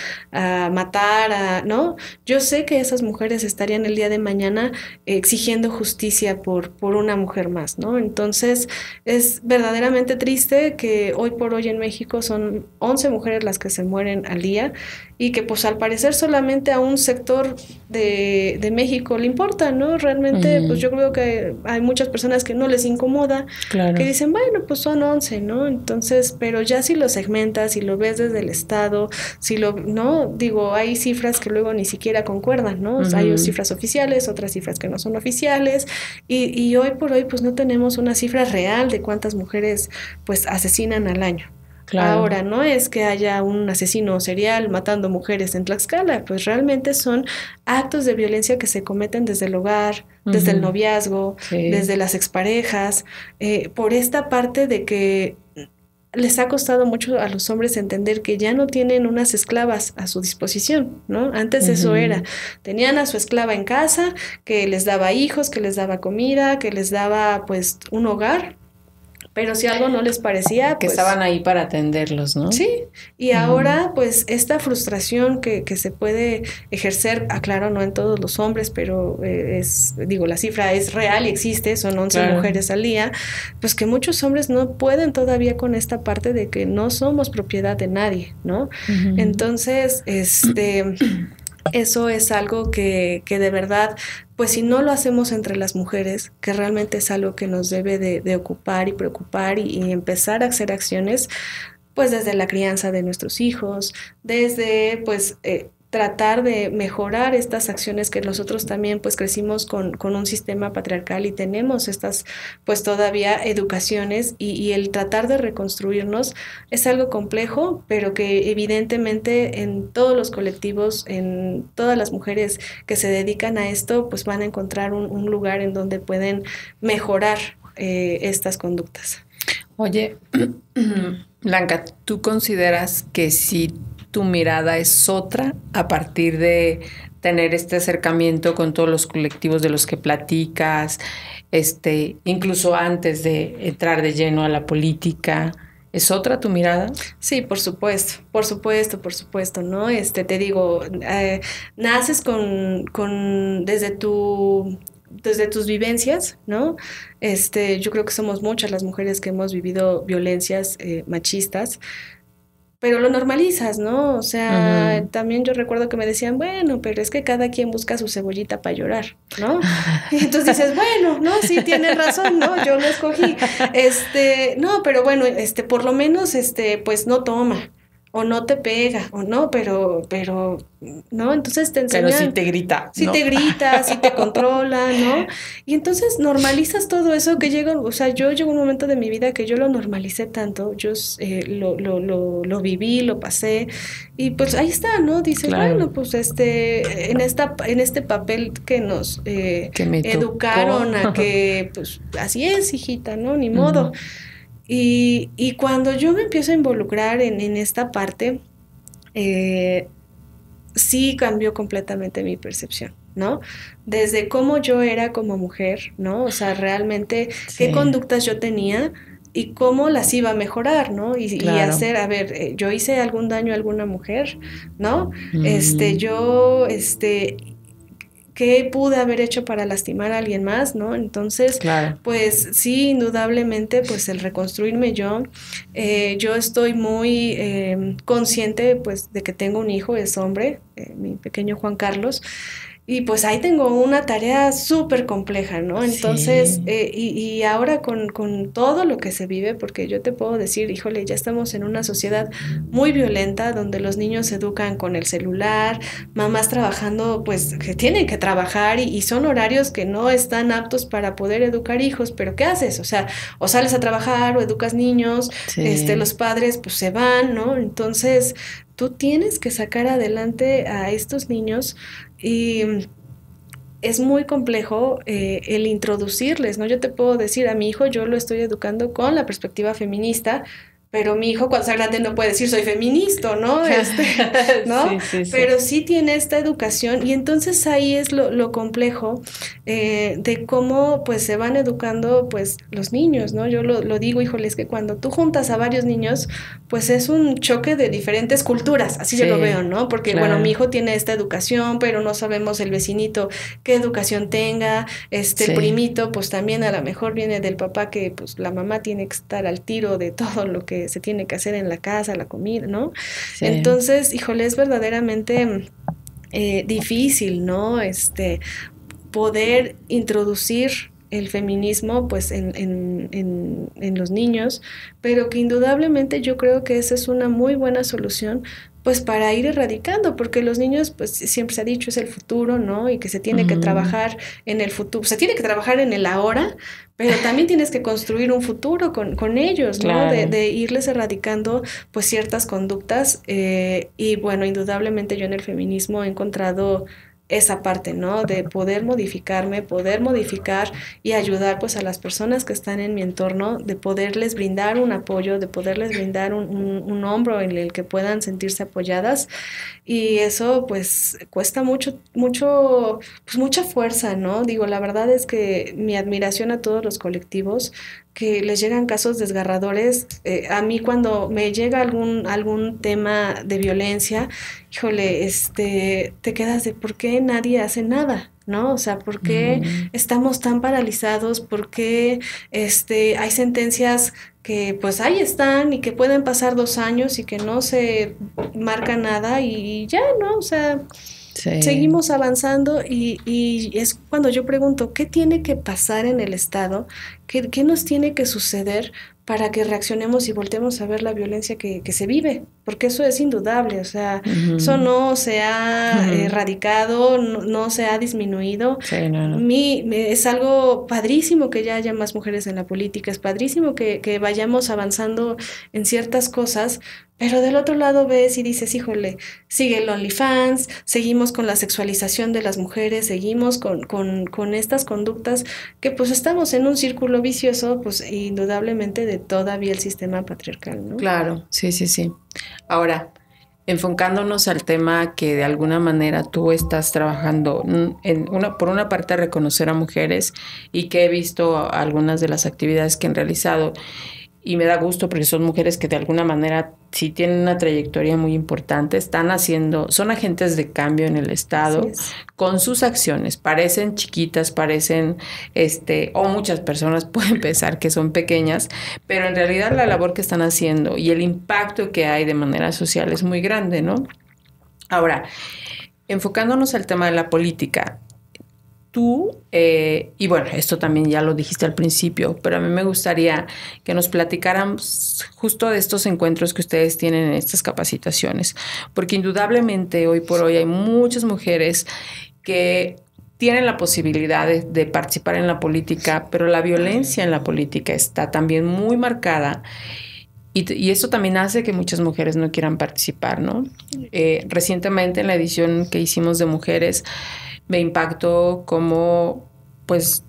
matar, a, ¿no? Yo sé que esas mujeres estarían el día de mañana exigiendo justicia por, por una mujer más, ¿no? Entonces, es verdaderamente triste que hoy por hoy en México son 11 mujeres las que se mueren al día y que pues al parecer solamente a un sector de, de México le importa, ¿no? Realmente, pues yo creo que hay muchas personas que no les incomoda, que dicen, bueno, pues son 11, ¿no? Entonces, pero ya si lo segmentas, si lo ves desde el Estado, si lo, ¿no? Digo, hay cifras que luego ni siquiera concuerdan, ¿no? Hay cifras oficiales, otras cifras que no son oficiales, y, y hoy por hoy pues no tenemos una cifra real de cuántas mujeres pues asesinan al año. Ahora, no es que haya un asesino serial matando mujeres en Tlaxcala, pues realmente son actos de violencia que se cometen desde el hogar, desde el noviazgo, desde las exparejas, eh, por esta parte de que les ha costado mucho a los hombres entender que ya no tienen unas esclavas a su disposición, ¿no? Antes eso era, tenían a su esclava en casa, que les daba hijos, que les daba comida, que les daba pues un hogar, pero si algo no les parecía... Que pues estaban ahí para atenderlos, ¿no? Sí, y ahora pues esta frustración que, se puede ejercer, aclaro, no en todos los hombres, pero eh, es, digo, la cifra es real y existe, son 11 mujeres al día, pues que muchos hombres no pueden todavía con esta parte de que no somos propiedad de nadie, ¿no? Entonces, este... Eso es algo que, que, de verdad, pues si no lo hacemos entre las mujeres, que realmente es algo que nos debe de, ocupar y preocupar y, empezar a hacer acciones, pues desde la crianza de nuestros hijos, desde pues eh, tratar de mejorar estas acciones que nosotros también pues crecimos con, con un sistema patriarcal y tenemos estas pues todavía educaciones y, el tratar de reconstruirnos es algo complejo pero que evidentemente en todos los colectivos en todas las mujeres que se dedican a esto pues van a encontrar un, un lugar en donde pueden mejorar eh, estas conductas. Oye, Blanca, ¿tú consideras que si tu mirada es otra a partir de tener este acercamiento con todos los colectivos de los que platicas, este, incluso antes de entrar de lleno a la política. ¿Es otra tu mirada? Sí, por supuesto, por supuesto, por supuesto, ¿no? Este, te digo, eh, naces con, con, desde tu desde tus vivencias, ¿no? Este, yo creo que somos muchas las mujeres que hemos vivido violencias eh, machistas, pero lo normalizas, ¿no? O sea, también yo recuerdo que me decían, bueno, pero es que cada quien busca su cebollita para llorar, ¿no? Y entonces dices, bueno, no, sí tienes razón, ¿no? Yo lo escogí. Este, no, pero bueno, este, por lo menos, este, pues no toma o no te pega, o no, pero, pero, ¿no? Entonces te enseñan. Pero si te grita. Si te grita, si te controla, ¿no? Y entonces normalizas todo eso que llega, o sea, yo llegó un momento de mi vida que yo lo normalicé tanto, yo eh, lo, lo, lo, lo, viví, lo pasé, y pues ahí está, ¿no? Dices, bueno, pues este, en esta, en este papel que nos eh, educaron a que, pues, así es, hijita, ¿no? Ni modo. Y, y cuando yo me empiezo a involucrar en, en esta parte, eh, sí cambió completamente mi percepción, ¿no? Desde cómo yo era como mujer, ¿no? O sea, realmente qué conductas yo tenía y cómo las iba a mejorar, ¿no? Y, y hacer, a ver, eh, yo hice algún daño a alguna mujer, ¿no? Este, yo, este, qué pude haber hecho para lastimar a alguien más, ¿no? Entonces, pues sí, indudablemente, pues el reconstruirme yo, eh, yo estoy muy eh, consciente, pues, de que tengo un hijo, es hombre, eh, mi pequeño Juan Carlos, y pues ahí tengo una tarea súper compleja, ¿no? Entonces, eh, y, y, ahora con, con, todo lo que se vive, porque yo te puedo decir, híjole, ya estamos en una sociedad muy violenta donde los niños se educan con el celular, mamás trabajando, pues que tienen que trabajar y, y son horarios que no están aptos para poder educar hijos, pero ¿qué haces? O sea, o sales a trabajar o educas niños, este, los padres pues se van, ¿no? Entonces, tú tienes que sacar adelante a estos niños y es muy complejo eh, el introducirles, ¿no? Yo te puedo decir, a mi hijo yo lo estoy educando con la perspectiva feminista, pero mi hijo cuando sea grande no puede decir soy feminista, ¿no? Este, ¿no? Pero sí tiene esta educación y entonces ahí es lo, lo complejo eh, de cómo pues se van educando pues los niños, ¿no? Yo lo, lo digo, híjoles, que cuando tú juntas a varios niños, pues es un choque de diferentes culturas, así yo lo veo, ¿no? Porque bueno, mi hijo tiene esta educación, pero no sabemos el vecinito qué educación tenga, este el primito pues también a lo mejor viene del papá que pues la mamá tiene que estar al tiro de todo lo que se tiene que hacer en la casa, la comida, ¿no? Entonces, híjole, es verdaderamente eh, difícil, ¿no? Este, poder introducir el feminismo pues en, en, en, en, los niños, pero que indudablemente yo creo que esa es una muy buena solución pues para ir erradicando, porque los niños, pues siempre se ha dicho, es el futuro, ¿no? Y que se tiene que trabajar en el futuro, se tiene que trabajar en el ahora, pero también tienes que construir un futuro con, con ellos, ¿no? De, de, irles erradicando, pues ciertas conductas. Eh, y bueno, indudablemente yo en el feminismo he encontrado esa parte, ¿no? De poder modificarme, poder modificar y ayudar pues a las personas que están en mi entorno, de poderles brindar un apoyo, de poderles brindar un, un, hombro en el que puedan sentirse apoyadas y eso pues cuesta mucho, mucho, pues mucha fuerza, ¿no? Digo, la verdad es que mi admiración a todos los colectivos que les llegan casos desgarradores. Eh, a mí cuando me llega algún, algún tema de violencia, híjole, este, te quedas de por qué nadie hace nada. ¿no? O sea, ¿por qué estamos tan paralizados? ¿Por qué este, hay sentencias que pues ahí están y que pueden pasar dos años y que no se marca nada y ya, ¿no? O sea, seguimos avanzando y, y, es cuando yo pregunto, ¿qué tiene que pasar en el Estado? ¿Qué, qué nos tiene que suceder para que reaccionemos y volteemos a ver la violencia que, que se vive? Porque eso es indudable, o sea, eso no se ha erradicado, no, se ha disminuido. Sí, no, Mi, es algo padrísimo que ya haya más mujeres en la política, es padrísimo que, que vayamos avanzando en ciertas cosas, pero del otro lado ves y dices, híjole, sigue el OnlyFans, seguimos con la sexualización de las mujeres, seguimos con, con, con, estas conductas que pues estamos en un círculo vicioso, pues indudablemente de todavía el sistema patriarcal, ¿no? Claro, sí, sí, sí. Ahora, enfocándonos al tema que de alguna manera tú estás trabajando en una, por una parte reconocer a mujeres y que he visto algunas de las actividades que han realizado y me da gusto porque son mujeres que de alguna manera sí tienen una trayectoria muy importante, están haciendo, son agentes de cambio en el Estado con sus acciones, parecen chiquitas, parecen, este, o muchas personas pueden pensar que son pequeñas, pero en realidad la labor que están haciendo y el impacto que hay de manera social es muy grande, ¿no? Ahora, enfocándonos al tema de la política, tú, eh, y bueno, esto también ya lo dijiste al principio, pero a mí me gustaría que nos platicaran justo de estos encuentros que ustedes tienen en estas capacitaciones, porque indudablemente hoy por hoy hay muchas mujeres que tienen la posibilidad de, participar en la política, pero la violencia en la política está también muy marcada. Y, y, esto también hace que muchas mujeres no quieran participar, ¿no? Eh, recientemente en la edición que hicimos de mujeres, me impactó como, pues,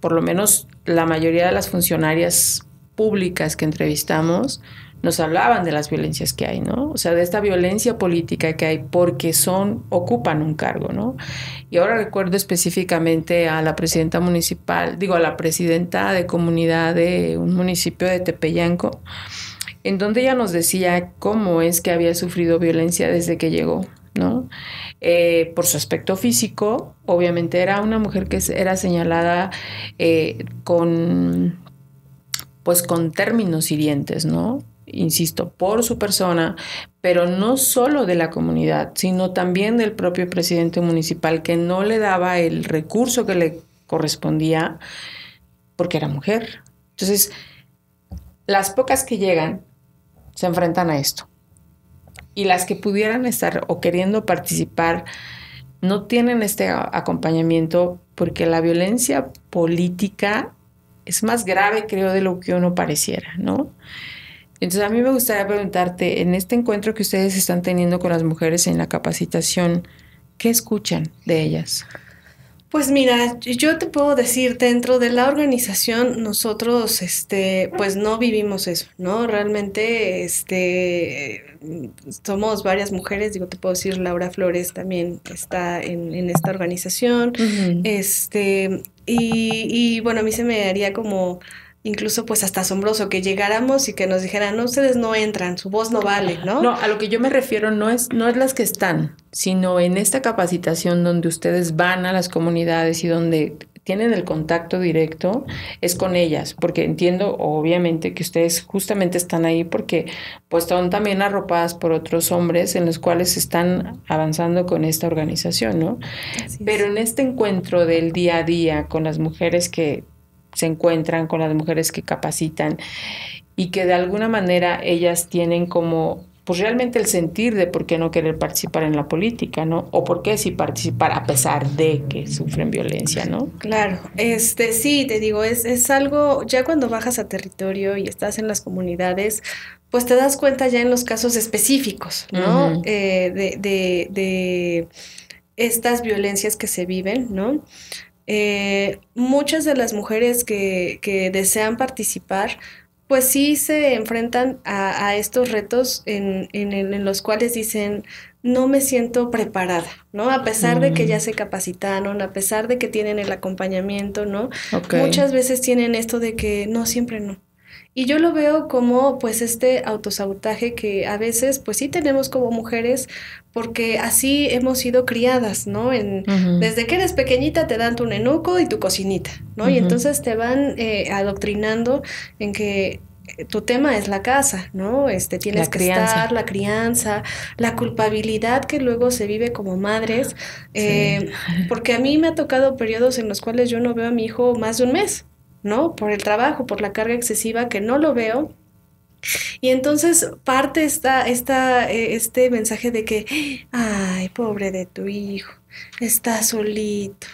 por lo menos la mayoría de las funcionarias públicas que entrevistamos nos hablaban de las violencias que hay, ¿no? O sea, de esta violencia política que hay porque son, ocupan un cargo, ¿no? Y ahora recuerdo específicamente a la presidenta municipal, digo, a la presidenta de comunidad de un municipio de Tepeyanco, en donde ella nos decía cómo es que había sufrido violencia desde que llegó, ¿no? Eh, por su aspecto físico, obviamente era una mujer que era señalada eh, con, pues con términos hirientes, ¿no? Insisto, por su persona, pero no solo de la comunidad, sino también del propio presidente municipal que no le daba el recurso que le correspondía porque era mujer. Entonces, las pocas que llegan se enfrentan a esto y las que pudieran estar o queriendo participar no tienen este acompañamiento porque la violencia política es más grave, creo, de lo que uno pareciera, ¿no? Entonces a mí me gustaría preguntarte, en este encuentro que ustedes están teniendo con las mujeres en la capacitación, ¿qué escuchan de ellas? Pues mira, yo te puedo decir, dentro de la organización nosotros, este, pues no vivimos eso, ¿no? Realmente, este, somos varias mujeres, digo, te puedo decir, Laura Flores también está en, en esta organización, este, y, y bueno, a mí se me haría como incluso pues hasta asombroso que llegáramos y que nos dijeran, no, ustedes no entran, su voz no vale, ¿no? No, a lo que yo me refiero no es, no es las que están, sino en esta capacitación donde ustedes van a las comunidades y donde tienen el contacto directo, es con ellas, porque entiendo obviamente que ustedes justamente están ahí porque pues son también arropadas por otros hombres en los cuales están avanzando con esta organización, ¿no? Pero en este encuentro del día a día con las mujeres que se encuentran con las mujeres que capacitan y que de alguna manera ellas tienen como pues realmente el sentir de por qué no querer participar en la política, ¿no? O por qué sí participar a pesar de que sufren violencia, ¿no? Claro, este sí, te digo, es, es algo, ya cuando bajas a territorio y estás en las comunidades, pues te das cuenta ya en los casos específicos, ¿no? Eh, de, de, de estas violencias que se viven, ¿no? Eh, muchas de las mujeres que, que, desean participar, pues sí se enfrentan a, estos retos en, en, en, los cuales dicen, no me siento preparada, ¿no? A pesar de que ya se capacitaron, a pesar de que tienen el acompañamiento, ¿no? Muchas veces tienen esto de que no, siempre no. Y yo lo veo como pues este autosabotaje que a veces pues sí tenemos como mujeres porque así hemos sido criadas, ¿no? En, Desde que eres pequeñita te dan tu nenuco y tu cocinita, ¿no? Y entonces te van eh, adoctrinando en que eh, tu tema es la casa, ¿no? Este, tienes que estar, la crianza, la culpabilidad que luego se vive como madres, eh, porque a mí me ha tocado periodos en los cuales yo no veo a mi hijo más de un mes, ¿no? Por el trabajo, por la carga excesiva, que no lo veo. Y entonces parte esta, esta, eh, este mensaje de que, ay, pobre de tu hijo, está solito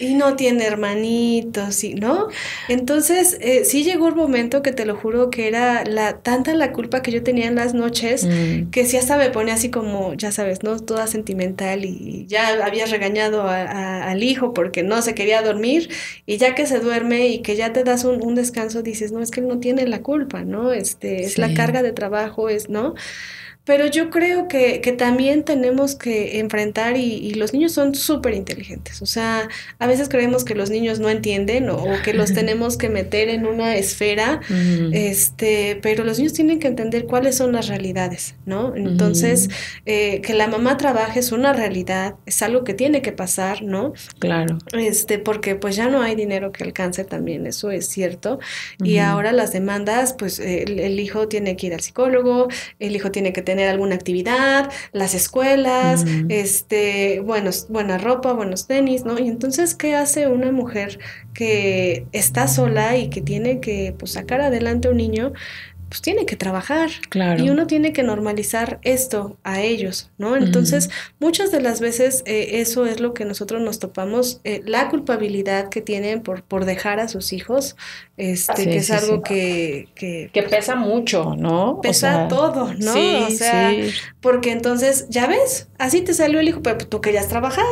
y no tiene hermanitos, y, ¿no? Entonces, eh, sí llegó un momento que te lo juro que era la tanta la culpa que yo tenía en las noches mm. que si hasta me pone así como, ya sabes, ¿no? Toda sentimental y ya habías regañado al hijo porque no se quería dormir y ya que se duerme y que ya te das un, un descanso, dices, no, es que él no tiene la culpa, ¿no? Este, es la carga de trabajo, es, ¿no? Pero yo creo que, que también tenemos que enfrentar y, los niños son súper inteligentes. O sea, a veces creemos que los niños no entienden o, que los tenemos que meter en una esfera, este, pero los niños tienen que entender cuáles son las realidades, ¿no? Entonces, eh, que la mamá trabaje es una realidad, es algo que tiene que pasar, ¿no? Claro. Este, porque pues ya no hay dinero que alcance también, eso es cierto. Y ahora las demandas, pues el, el hijo tiene que ir al psicólogo, el hijo tiene que tener alguna actividad, las escuelas, este, buenos, buena ropa, buenos tenis, ¿no? Y entonces, ¿qué hace una mujer que está sola y que tiene que pues, sacar adelante a un niño? Pues tiene que trabajar. Claro. Y uno tiene que normalizar esto a ellos, ¿no? Entonces, muchas de las veces eh, eso es lo que nosotros nos topamos, eh, la culpabilidad que tienen por, por dejar a sus hijos, este, que es algo Que, que, pesa mucho, ¿no? Pesa todo, ¿no? o sea, porque entonces, ya ves, así te salió el hijo, pero tú querías trabajar.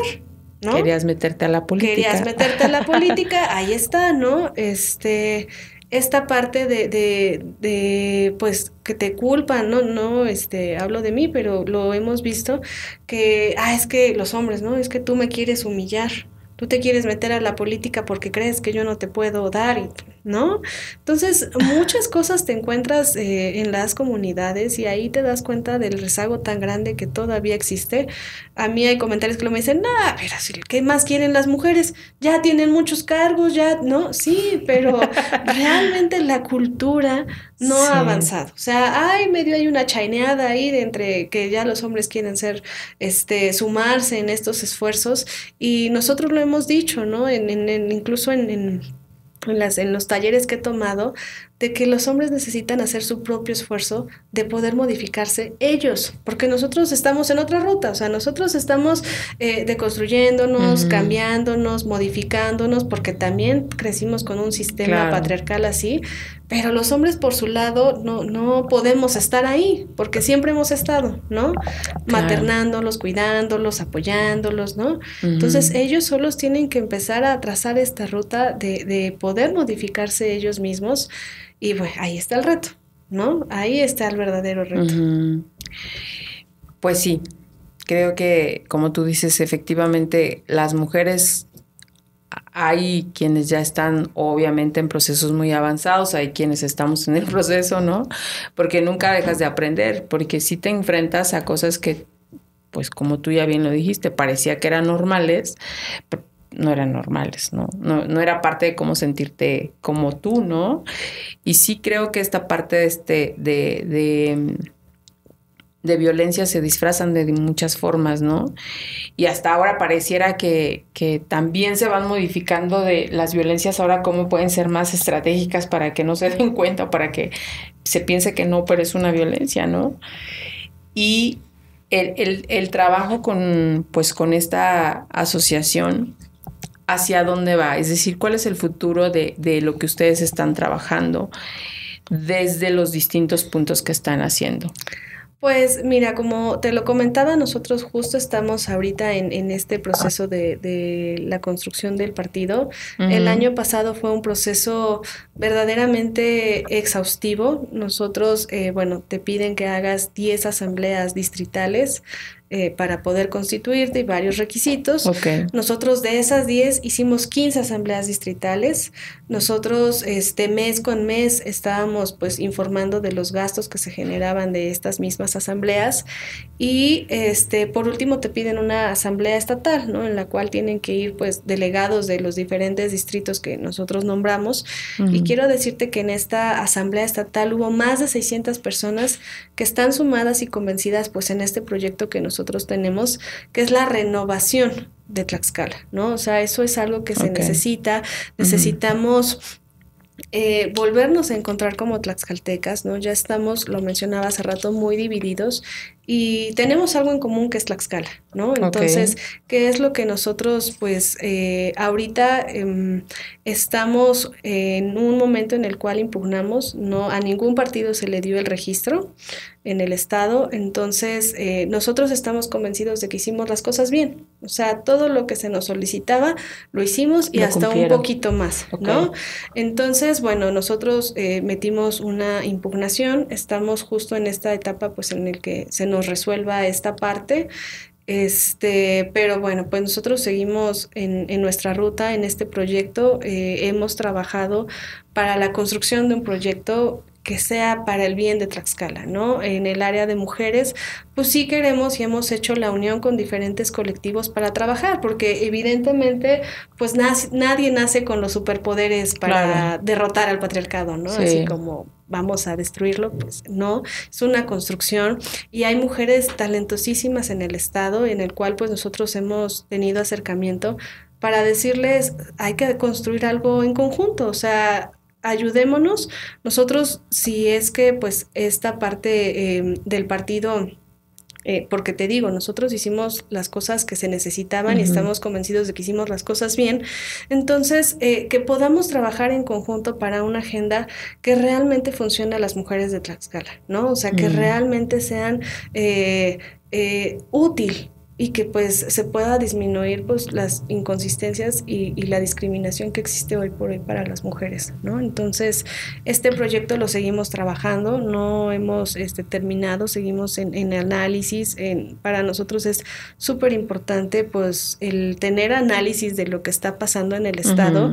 ¿no? Querías meterte a la política. Querías meterte a la política, ahí está, ¿no? Este, esta parte de, de, de, pues, que te culpan, no, no, este, hablo de mí, pero lo hemos visto, que, ah, es que los hombres, ¿no? Es que tú me quieres humillar, tú te quieres meter a la política porque crees que yo no te puedo dar, ¿no? Entonces, muchas cosas te encuentras eh, en las comunidades y ahí te das cuenta del rezago tan grande que todavía existe. A mí hay comentarios que lo me dicen, no, pero ¿qué más quieren las mujeres? Ya tienen muchos cargos, ya, ¿no? Sí, pero realmente la cultura no ha avanzado. O sea, hay medio hay una chaineada ahí de entre que ya los hombres quieren ser, este, sumarse en estos esfuerzos y nosotros lo hemos dicho, ¿no? En, en, incluso en, en, las, en los talleres que he tomado, de que los hombres necesitan hacer su propio esfuerzo de poder modificarse ellos, porque nosotros estamos en otra ruta, o sea, nosotros estamos eh, deconstruyéndonos, cambiándonos, modificándonos, porque también crecimos con un sistema patriarcal así, pero los hombres por su lado no, no podemos estar ahí, porque siempre hemos estado, ¿no? Maternándolos, cuidándolos, apoyándolos, ¿no? Entonces ellos solos tienen que empezar a trazar esta ruta de, de poder modificarse ellos mismos y bueno, ahí está el reto, ¿no? Ahí está el verdadero reto. Pues sí, creo que como tú dices, efectivamente las mujeres hay quienes ya están obviamente en procesos muy avanzados, hay quienes estamos en el proceso, ¿no? Porque nunca dejas de aprender, porque si te enfrentas a cosas que, pues como tú ya bien lo dijiste, parecía que eran normales, no eran normales, ¿no? ¿no? No, era parte de cómo sentirte como tú, ¿no? Y sí creo que esta parte de este, de, de, de violencia se disfrazan de muchas formas, ¿no? Y hasta ahora pareciera que, que también se van modificando de las violencias ahora cómo pueden ser más estratégicas para que no se den cuenta o para que se piense que no, pero es una violencia, ¿no? Y el, el, el trabajo con, pues, con esta asociación hacia dónde va, es decir, cuál es el futuro de, de lo que ustedes están trabajando desde los distintos puntos que están haciendo. Pues mira, como te lo comentaba, nosotros justo estamos ahorita en, en este proceso de, de, la construcción del partido. El año pasado fue un proceso verdaderamente exhaustivo. Nosotros, eh, bueno, te piden que hagas 10 asambleas distritales eh, para poder constituirte y varios requisitos. Nosotros de esas 10 hicimos 15 asambleas distritales. Nosotros este mes con mes estábamos pues informando de los gastos que se generaban de estas mismas asambleas y este por último te piden una asamblea estatal, ¿no? En la cual tienen que ir pues delegados de los diferentes distritos que nosotros nombramos y quiero decirte que en esta asamblea estatal hubo más de 600 personas que están sumadas y convencidas pues en este proyecto que nosotros nosotros tenemos, que es la renovación de Tlaxcala, ¿no? O sea, eso es algo que se necesita. Necesitamos eh, volvernos a encontrar como tlaxcaltecas, ¿no? Ya estamos, lo mencionaba hace rato, muy divididos y tenemos algo en común que es Tlaxcala, ¿no? Entonces, ¿qué es lo que nosotros, pues, eh, ahorita em, estamos en un momento en el cual impugnamos, no a ningún partido se le dio el registro en el Estado, entonces eh, nosotros estamos convencidos de que hicimos las cosas bien, o sea, todo lo que se nos solicitaba lo hicimos y hasta un poquito más, ¿no? Entonces, bueno, nosotros eh, metimos una impugnación, estamos justo en esta etapa, pues, en el que se nos resuelva esta parte. Este, pero bueno, pues nosotros seguimos en, en nuestra ruta, en este proyecto. Eh, hemos trabajado para la construcción de un proyecto que sea para el bien de Tlaxcala, ¿no? En el área de mujeres, pues sí queremos y hemos hecho la unión con diferentes colectivos para trabajar, porque evidentemente, pues nadie nace con los superpoderes para derrotar al patriarcado, ¿no? Así como vamos a destruirlo, pues no, es una construcción y hay mujeres talentosísimas en el estado en el cual pues nosotros hemos tenido acercamiento para decirles hay que construir algo en conjunto, o sea, ayudémonos. Nosotros, si es que pues esta parte em, del partido eh, porque te digo, nosotros hicimos las cosas que se necesitaban y estamos convencidos de que hicimos las cosas bien. Entonces, eh, que podamos trabajar en conjunto para una agenda que realmente funcione a las mujeres de Tlaxcala, ¿no? O sea, que realmente sean eh, útil y que pues se pueda disminuir pues las inconsistencias y, la discriminación que existe hoy por hoy para las mujeres, ¿no? Entonces, este proyecto lo seguimos trabajando, no hemos este, terminado, seguimos en, análisis, en, para nosotros es súper importante pues el tener análisis de lo que está pasando en el Estado.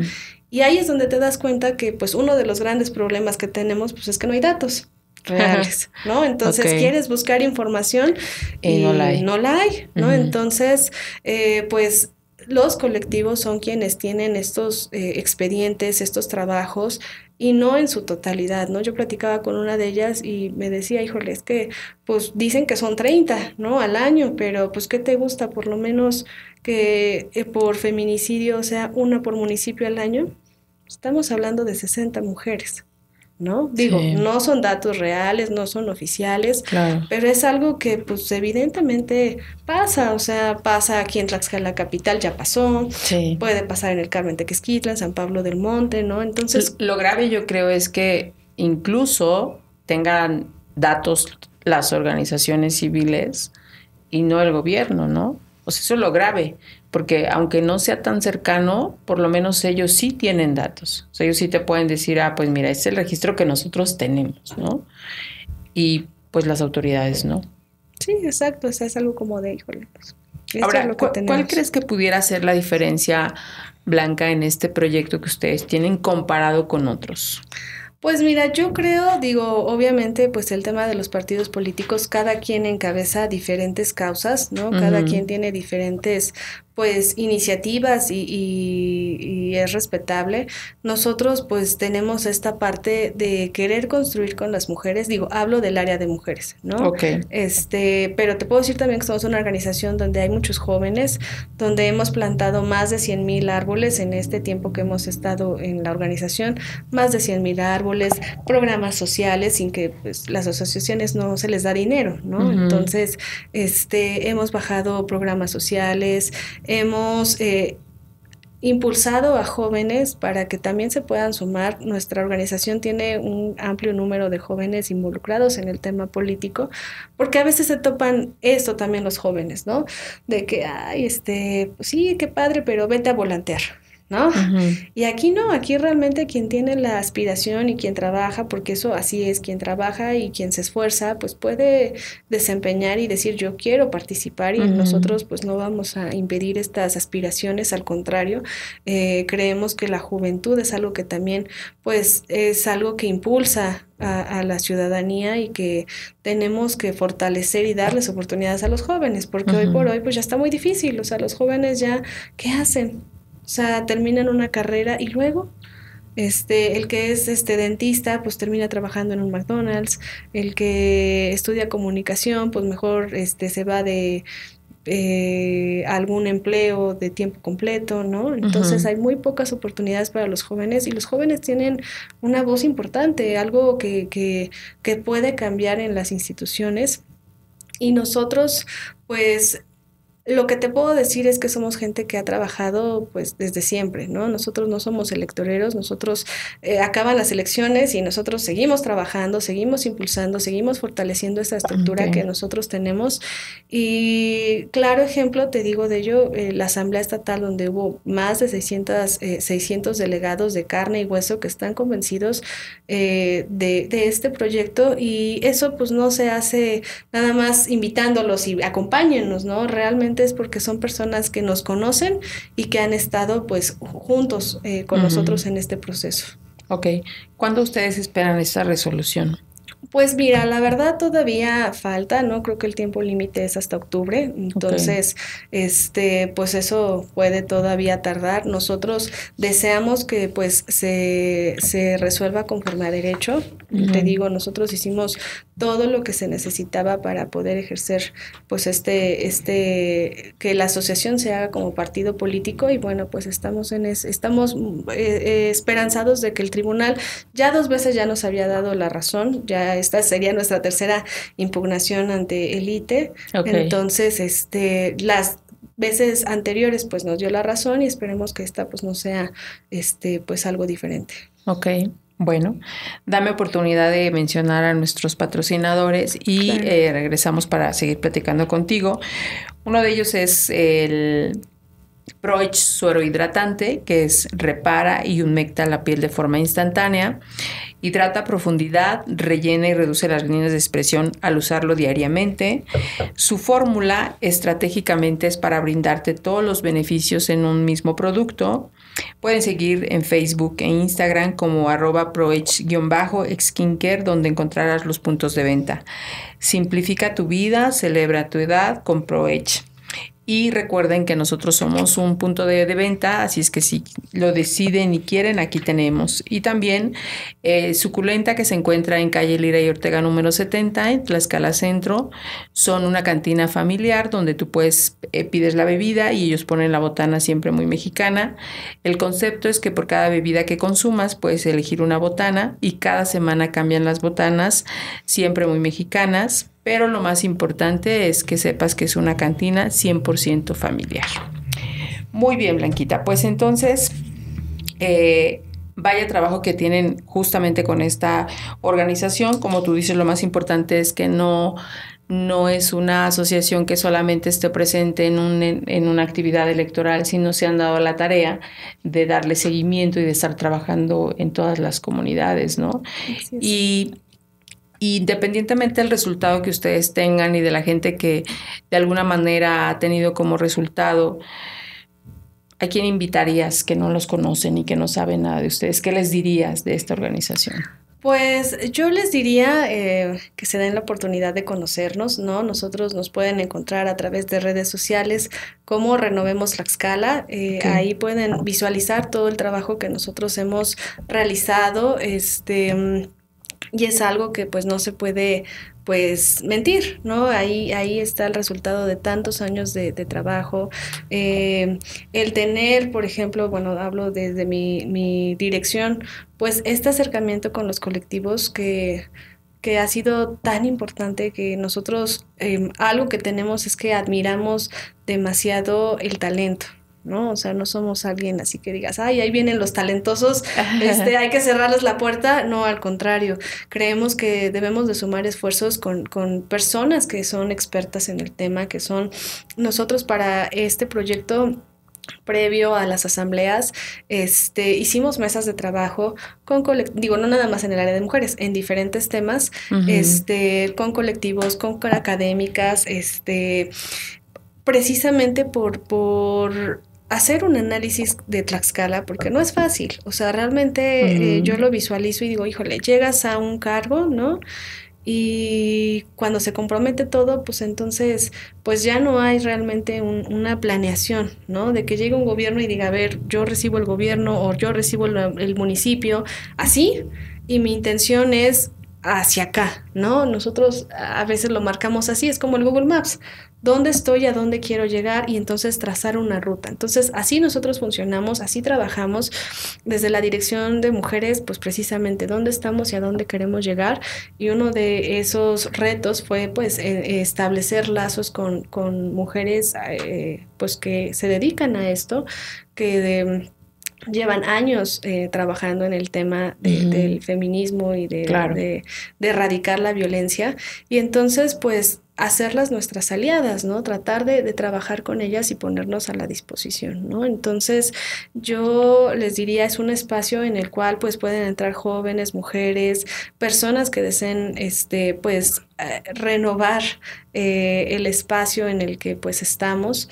Y ahí es donde te das cuenta que pues uno de los grandes problemas que tenemos pues es que no hay datos reales, ¿no? Entonces quieres buscar información y, no la hay, no, la hay, ¿no? Entonces, eh, pues los colectivos son quienes tienen estos eh, expedientes, estos trabajos y no en su totalidad, ¿no? Yo platicaba con una de ellas y me decía, híjole, es que pues dicen que son 30, ¿no? Al año, pero pues ¿qué te gusta? Por lo menos que eh, por feminicidio, o sea, una por municipio al año. Estamos hablando de 60 mujeres. ¿No? Digo, no son datos reales, no son oficiales, pero es algo que pues evidentemente pasa, o sea, pasa aquí en Tlaxcala capital, ya pasó, puede pasar en el Carmen Tequesquitla, en San Pablo del Monte, ¿no? Entonces... Lo grave yo creo es que incluso tengan datos las organizaciones civiles y no el gobierno, ¿no? O sea, eso es lo grave, porque aunque no sea tan cercano, por lo menos ellos sí tienen datos. O sea, ellos sí te pueden decir, ah, pues mira, este es el registro que nosotros tenemos, ¿no? Y pues las autoridades, ¿no? Sí, exacto, o sea, es algo como de, híjole, pues, Ahora, ¿cuál crees que pudiera ser la diferencia, Blanca, en este proyecto que ustedes tienen comparado con otros? Pues mira, yo creo, digo, obviamente, pues el tema de los partidos políticos, cada quien encabeza diferentes causas, ¿no? Cada quien tiene diferentes pues iniciativas y, y, es respetable. Nosotros pues tenemos esta parte de querer construir con las mujeres, digo, hablo del área de mujeres, ¿no? Ok. Este, pero te puedo decir también que somos una organización donde hay muchos jóvenes, donde hemos plantado más de 100 mil árboles en este tiempo que hemos estado en la organización, más de 100 mil árboles, programas sociales sin que pues, las asociaciones no se les da dinero, ¿no? Entonces, este, hemos bajado programas sociales, hemos eh, impulsado a jóvenes para que también se puedan sumar. Nuestra organización tiene un amplio número de jóvenes involucrados en el tema político, porque a veces se topan esto también los jóvenes, ¿no? De que, ay, este, pues sí, qué padre, pero vete a volantear. ¿No? Y aquí no, aquí realmente quien tiene la aspiración y quien trabaja, porque eso así es, quien trabaja y quien se esfuerza, pues puede desempeñar y decir yo quiero participar y nosotros pues no vamos a impedir estas aspiraciones, al contrario, eh, creemos que la juventud es algo que también pues es algo que impulsa a, la ciudadanía y que tenemos que fortalecer y darles oportunidades a los jóvenes, porque hoy por hoy pues ya está muy difícil, o sea, los jóvenes ya, ¿qué hacen? O sea, terminan una carrera y luego, este, el que es este dentista, pues termina trabajando en un McDonald's, el que estudia comunicación, pues mejor este se va de eh, algún empleo de tiempo completo, ¿no? Entonces hay muy pocas oportunidades para los jóvenes y los jóvenes tienen una voz importante, algo que, que, que puede cambiar en las instituciones. Y nosotros, pues, lo que te puedo decir es que somos gente que ha trabajado pues desde siempre, ¿no? Nosotros no somos electoreros, nosotros eh, acaban las elecciones y nosotros seguimos trabajando, seguimos impulsando, seguimos fortaleciendo esa estructura que nosotros tenemos. Y claro ejemplo, te digo de ello, eh, la Asamblea Estatal donde hubo más de 600, 600 eh, delegados de carne y hueso que están convencidos de, de este proyecto y eso pues no se hace nada más invitándolos y acompáñennos, ¿no? Realmente es porque son personas que nos conocen y que han estado pues juntos eh, con nosotros en este proceso. Ok, ¿cuándo ustedes esperan esta resolución? Pues mira, la verdad todavía falta, ¿no? Creo que el tiempo límite es hasta octubre, entonces, este, pues eso puede todavía tardar. Nosotros deseamos que pues se, se resuelva conforme a derecho. Te digo, nosotros hicimos todo lo que se necesitaba para poder ejercer pues este este que la asociación se haga como partido político. Y bueno pues estamos en estamos eh, eh, esperanzados de que el tribunal ya dos veces ya nos había dado la razón. Ya esta sería nuestra tercera impugnación ante el ITE entonces este las veces anteriores pues nos dio la razón y esperemos que esta pues no sea este pues algo diferente. Ok. Bueno, dame oportunidad de mencionar a nuestros patrocinadores y eh, regresamos para seguir platicando contigo. Uno de ellos es el Proich suero hidratante, que es repara y humecta la piel de forma instantánea, hidrata profundidad, rellena y reduce las líneas de expresión al usarlo diariamente. Su fórmula estratégicamente es para brindarte todos los beneficios en un mismo producto. Pueden seguir en Facebook e Instagram como arroba proech-skincare donde encontrarás los puntos de venta. Simplifica tu vida, celebra tu edad con Proech. Y recuerden que nosotros somos un punto de, venta, así es que si lo deciden y quieren, aquí tenemos. Y también eh, Suculenta, que se encuentra en calle Lira y Ortega número 70, en Tlaxcala Centro. Son una cantina familiar donde tú puedes, eh, pides la bebida y ellos ponen la botana siempre muy mexicana. El concepto es que por cada bebida que consumas puedes elegir una botana y cada semana cambian las botanas, siempre muy mexicanas pero lo más importante es que sepas que es una cantina 100% familiar. Muy bien, Blanquita. Pues entonces, eh, vaya trabajo que tienen justamente con esta organización. Como tú dices, lo más importante es que no, no es una asociación que solamente esté presente en, un, en, una actividad electoral, sino se han dado la tarea de darle seguimiento y de estar trabajando en todas las comunidades, ¿no? Y independientemente del resultado que ustedes tengan y de la gente que de alguna manera ha tenido como resultado, ¿a quién invitarías que no los conocen y que no saben nada de ustedes? ¿Qué les dirías de esta organización? Pues yo les diría eh, que se den la oportunidad de conocernos, ¿no? Nosotros nos pueden encontrar a través de redes sociales como Renovemos la Escala. Eh, ahí pueden visualizar todo el trabajo que nosotros hemos realizado. Este y es algo que pues no se puede pues mentir, ¿no? Ahí, ahí está el resultado de tantos años de, trabajo. Eh, el tener, por ejemplo, bueno, hablo desde mi, mi dirección, pues este acercamiento con los colectivos que que ha sido tan importante que nosotros em, algo que tenemos es que admiramos demasiado el talento, ¿no? O sea, no somos alguien así que digas, ay, ahí vienen los talentosos, este, hay que cerrarles la puerta. No, al contrario, creemos que debemos de sumar esfuerzos con, con personas que son expertas en el tema, que son nosotros para este proyecto previo a las asambleas, este, hicimos mesas de trabajo con digo, no nada más en el área de mujeres, en diferentes temas, este, con colectivos, con, académicas, este, precisamente por, por hacer un análisis de Tlaxcala, porque no es fácil, o sea, realmente eh, yo lo visualizo y digo, híjole, llegas a un cargo, ¿no? Y cuando se compromete todo, pues entonces, pues ya no hay realmente una planeación, ¿no? De que llegue un gobierno y diga, a ver, yo recibo el gobierno o yo recibo el municipio, así, y mi intención es hacia acá, ¿no? Nosotros a veces lo marcamos así, es como el Google Maps dónde estoy, a dónde quiero llegar y entonces trazar una ruta. Entonces, así nosotros funcionamos, así trabajamos desde la dirección de mujeres, pues precisamente dónde estamos y a dónde queremos llegar. Y uno de esos retos fue pues e, establecer lazos con, mujeres eh, pues que se dedican a esto, que llevan años eh, trabajando en el tema del feminismo y de, de, de, erradicar la violencia. Y entonces, pues, hacerlas nuestras aliadas, ¿no? Tratar de, trabajar con ellas y ponernos a la disposición, ¿no? Entonces, yo les diría, es un espacio en el cual pues pueden entrar jóvenes, mujeres, personas que deseen, este, pues, eh, renovar eh, el espacio en el que pues estamos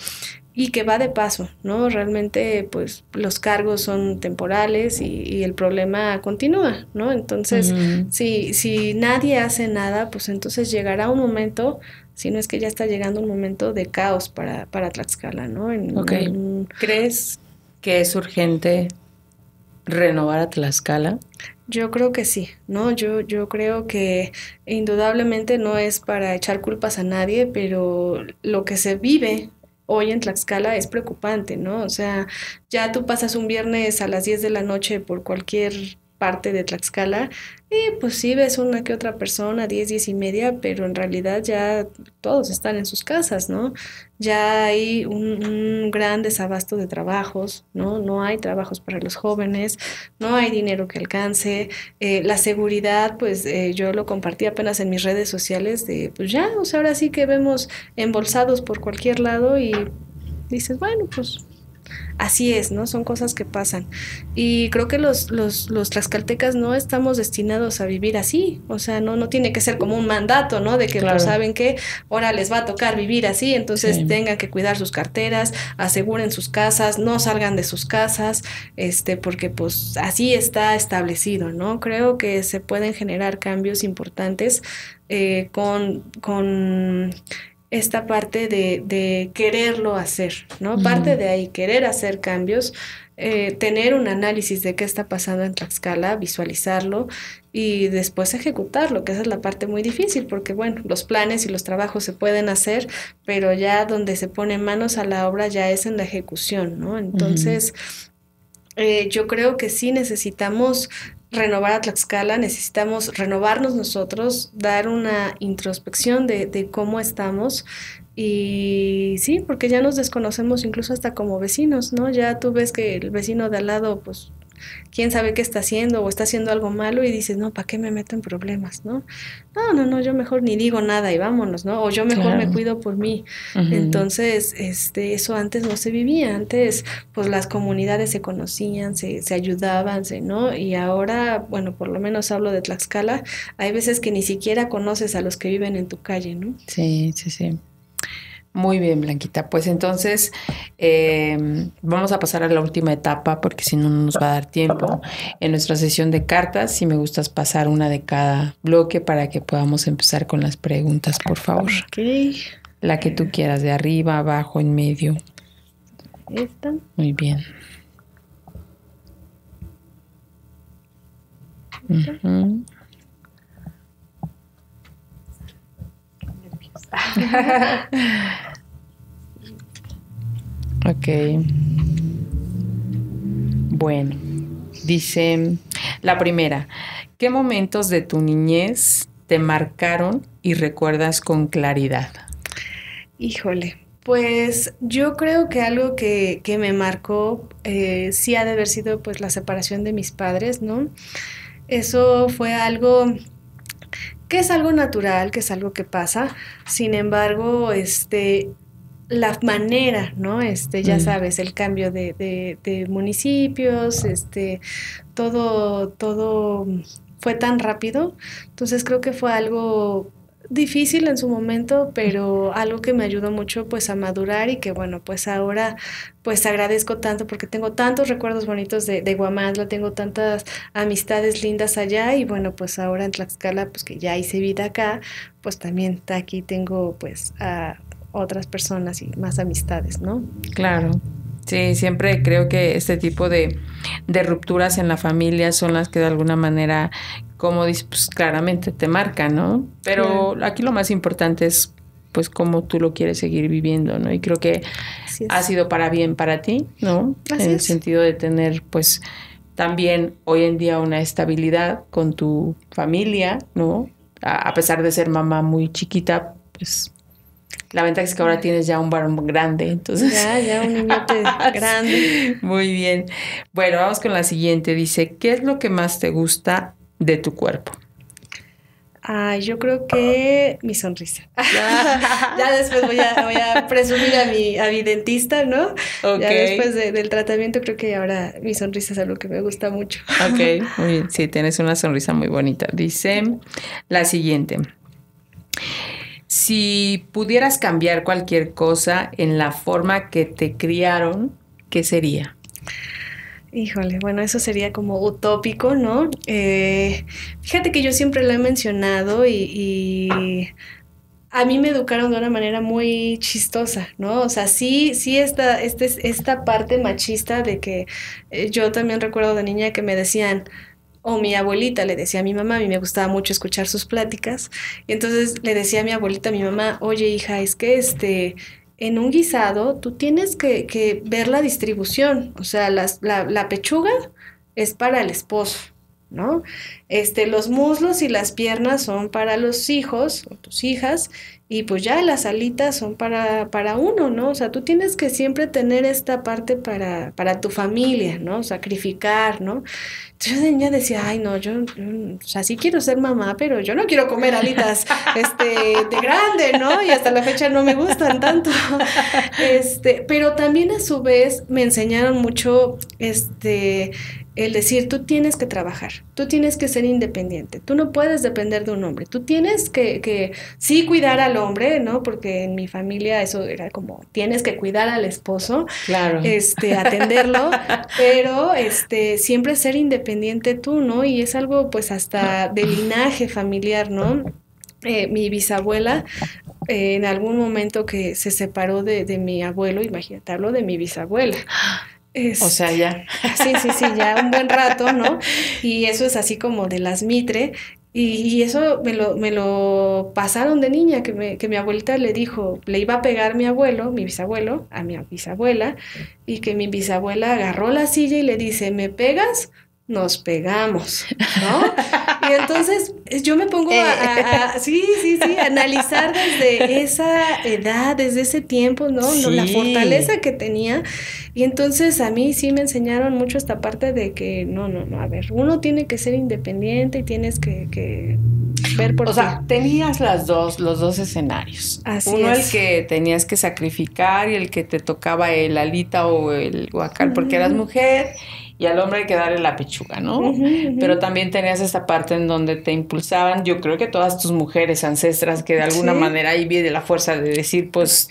y que va de paso, ¿no? Realmente, pues, los cargos son temporales y, el problema continúa, ¿no? Entonces, si, si nadie hace nada, pues entonces llegará un momento, si no es que ya está llegando un momento de caos para, para Tlaxcala, ¿no? ¿Crees que es urgente renovar a Tlaxcala? Yo creo que sí, ¿no? Yo, yo creo que indudablemente no es para echar culpas a nadie, pero lo que se vive hoy en Tlaxcala es preocupante, ¿no? O sea, ya tú pasas un viernes a las 10 de la noche por cualquier parte de Tlaxcala y pues sí ves una que otra persona, 10, 10 y media, pero en realidad ya todos están en sus casas, ¿no? Ya hay un, gran desabasto de trabajos, ¿no? No hay trabajos para los jóvenes, no hay dinero que alcance. Eh, la seguridad, pues eh, yo lo compartí apenas en mis redes sociales de, pues ya, o sea, ahora sí que vemos embolsados por cualquier lado y dices, bueno, pues así es, ¿no? Son cosas que pasan. Y creo que los, los, los tlaxcaltecas no estamos destinados a vivir así. O sea, no, no tiene que ser como un mandato, ¿no? De que pues saben que ahora les va a tocar vivir así, entonces tengan que cuidar sus carteras, aseguren sus casas, no salgan de sus casas, este, porque pues así está establecido, ¿no? Creo que se pueden generar cambios importantes eh, con, con esta parte de, quererlo hacer, ¿no? Parte de ahí, querer hacer cambios, eh, tener un análisis de qué está pasando en Tlaxcala, visualizarlo y después ejecutarlo, que esa es la parte muy difícil, porque bueno, los planes y los trabajos se pueden hacer, pero ya donde se pone manos a la obra ya es en la ejecución, ¿no? Entonces, eh, yo creo que sí necesitamos renovar a Tlaxcala, necesitamos renovarnos nosotros, dar una introspección de, de, cómo estamos. Y sí, porque ya nos desconocemos incluso hasta como vecinos, ¿no? Ya tú ves que el vecino de al lado, pues quién sabe qué está haciendo o está haciendo algo malo y dices, no, ¿para qué me meto en problemas, no? No, no, no, yo mejor ni digo nada y vámonos, ¿no? O yo mejor me cuido por mí. Entonces, este, eso antes no se vivía, antes pues las comunidades se conocían, se, se ayudaban, ¿no? Y ahora, bueno, por lo menos hablo de Tlaxcala, hay veces que ni siquiera conoces a los que viven en tu calle, ¿no? Sí, sí, sí. Muy bien, Blanquita. Pues entonces em, vamos a pasar a la última etapa porque si no, no nos va a dar tiempo. En nuestra sesión de cartas, si me gustas pasar una de cada bloque para que podamos empezar con las preguntas, por favor. Ok. La que tú quieras, de arriba, abajo, en medio. Esta. Muy bien. ok. Bueno, dice la primera, ¿qué momentos de tu niñez te marcaron y recuerdas con claridad? Híjole, pues yo creo que algo que, me marcó eh, sí ha de haber sido pues la separación de mis padres, ¿no? Eso fue algo que es algo natural, que es algo que pasa. Sin embargo, este, la manera, ¿no? Este, ya mm. sabes, el cambio de, de, de, municipios, este, todo, todo fue tan rápido. Entonces creo que fue algo difícil en su momento, pero algo que me ayudó mucho pues a madurar y que bueno, pues ahora pues agradezco tanto porque tengo tantos recuerdos bonitos de, de Guamantla, tengo tantas amistades lindas allá y bueno, pues ahora en Tlaxcala pues que ya hice vida acá, pues también aquí tengo pues a otras personas y más amistades, ¿no? Claro. Sí, siempre creo que este tipo de, de rupturas en la familia son las que de alguna manera, como dices, pues claramente te marcan, ¿no? Pero aquí lo más importante es pues cómo tú lo quieres seguir viviendo, ¿no? Y creo que ha sido para bien para ti, ¿no? en el sentido de tener pues también hoy en día una estabilidad con tu familia, ¿no? a pesar de ser mamá muy chiquita, pues la ventaja es que ahora tienes ya un varón grande, entonces. Ya, ya un niñote grande. Muy bien. Bueno, vamos con la siguiente. Dice, ¿qué es lo que más te gusta de tu cuerpo? Ah, yo creo que mi sonrisa. ya después voy a, presumir a mi, a mi dentista, ¿no? Ya después del tratamiento creo que ahora mi sonrisa es algo que me gusta mucho. ok, muy bien. Sí, tienes una sonrisa muy bonita. Dice la siguiente. Si pudieras cambiar cualquier cosa en la forma que te criaron, ¿qué sería? Híjole, bueno, eso sería como utópico, ¿no? Eh, fíjate que yo siempre lo he mencionado y, a mí me educaron de una manera muy chistosa, ¿no? O sea, sí, sí, esta, este, esta parte machista de que eh, yo también recuerdo de niña que me decían, o mi abuelita le decía a mi mamá, a mí me gustaba mucho escuchar sus pláticas, y entonces le decía a mi abuelita, a mi mamá, oye hija, es que este, en un guisado tú tienes que, ver la distribución, o sea, la, la pechuga es para el esposo, ¿no? Este, los muslos y las piernas son para los hijos o tus hijas y pues ya las alitas son para, para uno, ¿no? O sea, tú tienes que siempre tener esta parte para, para tu familia, ¿no? Sacrificar, ¿no? Entonces yo niña decía, ay, no, yo, o sea, sí quiero ser mamá, pero yo no quiero comer alitas este, de grande, ¿no? Y hasta la fecha no me gustan tanto. Este, pero también a su vez me enseñaron mucho, este, el decir, tú tienes que trabajar, tú tienes que ser independiente, tú no puedes depender de un hombre, tú tienes que, que, sí cuidar al hombre, ¿no? Porque en mi familia eso era como, tienes que cuidar al esposo, claro. este, atenderlo, pero este, siempre ser independiente tú, ¿no? Y es algo pues hasta de linaje familiar, ¿no? Eh, mi bisabuela, eh, en algún momento que se separó de, de mi abuelo, imagínate, hablo de mi bisabuela o sea, ya. Sí, sí, sí, ya un buen rato, ¿no? Y eso es así como de las mitre. Y, eso me lo, me lo pasaron de niña, que, me, que mi abuelita le dijo, le iba a pegar mi abuelo, mi bisabuelo, a mi bisabuela, y que mi bisabuela agarró la silla y le dice, ¿me pegas? Nos pegamos, ¿no? Y entonces yo me pongo a, sí, sí, sí, analizar desde esa edad, desde ese tiempo, ¿no? La fortaleza que tenía. Y entonces a mí sí me enseñaron mucho esta parte de que, no, no, no, a ver, uno tiene que ser independiente y tienes que, ver por O sea, tenías las dos, los dos escenarios. Así uno el que tenías que sacrificar y el que te tocaba el alita o el guacal porque eras mujer y al hombre hay que darle la pechuga, ¿no? Pero también tenías esta parte en donde te impulsaban, yo creo que todas tus mujeres ancestras, que de alguna manera ahí viene la fuerza de decir, pues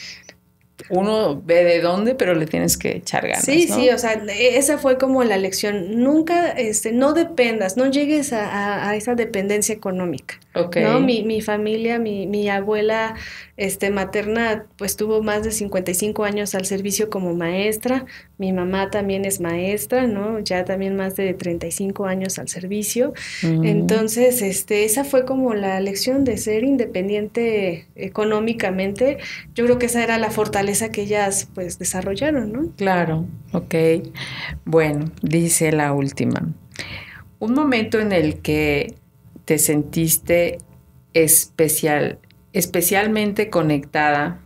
uno ve de dónde, pero le tienes que echar ganas. Sí, sí, o sea, esa fue como la lección. Nunca, este, no dependas, no llegues a, esa dependencia económica. Okay. ¿no? Mi, mi familia, mi, mi abuela este, materna, pues tuvo más de 55 años al servicio como maestra. Mi mamá también es maestra, ¿no? Ya también más de 35 años al servicio. Entonces, este, esa fue como la lección de ser independiente económicamente. Yo creo que esa era la fortaleza que ellas, pues, desarrollaron, ¿no? Claro, ok. Bueno, dice la última. Un momento en el que te sentiste especial, especialmente conectada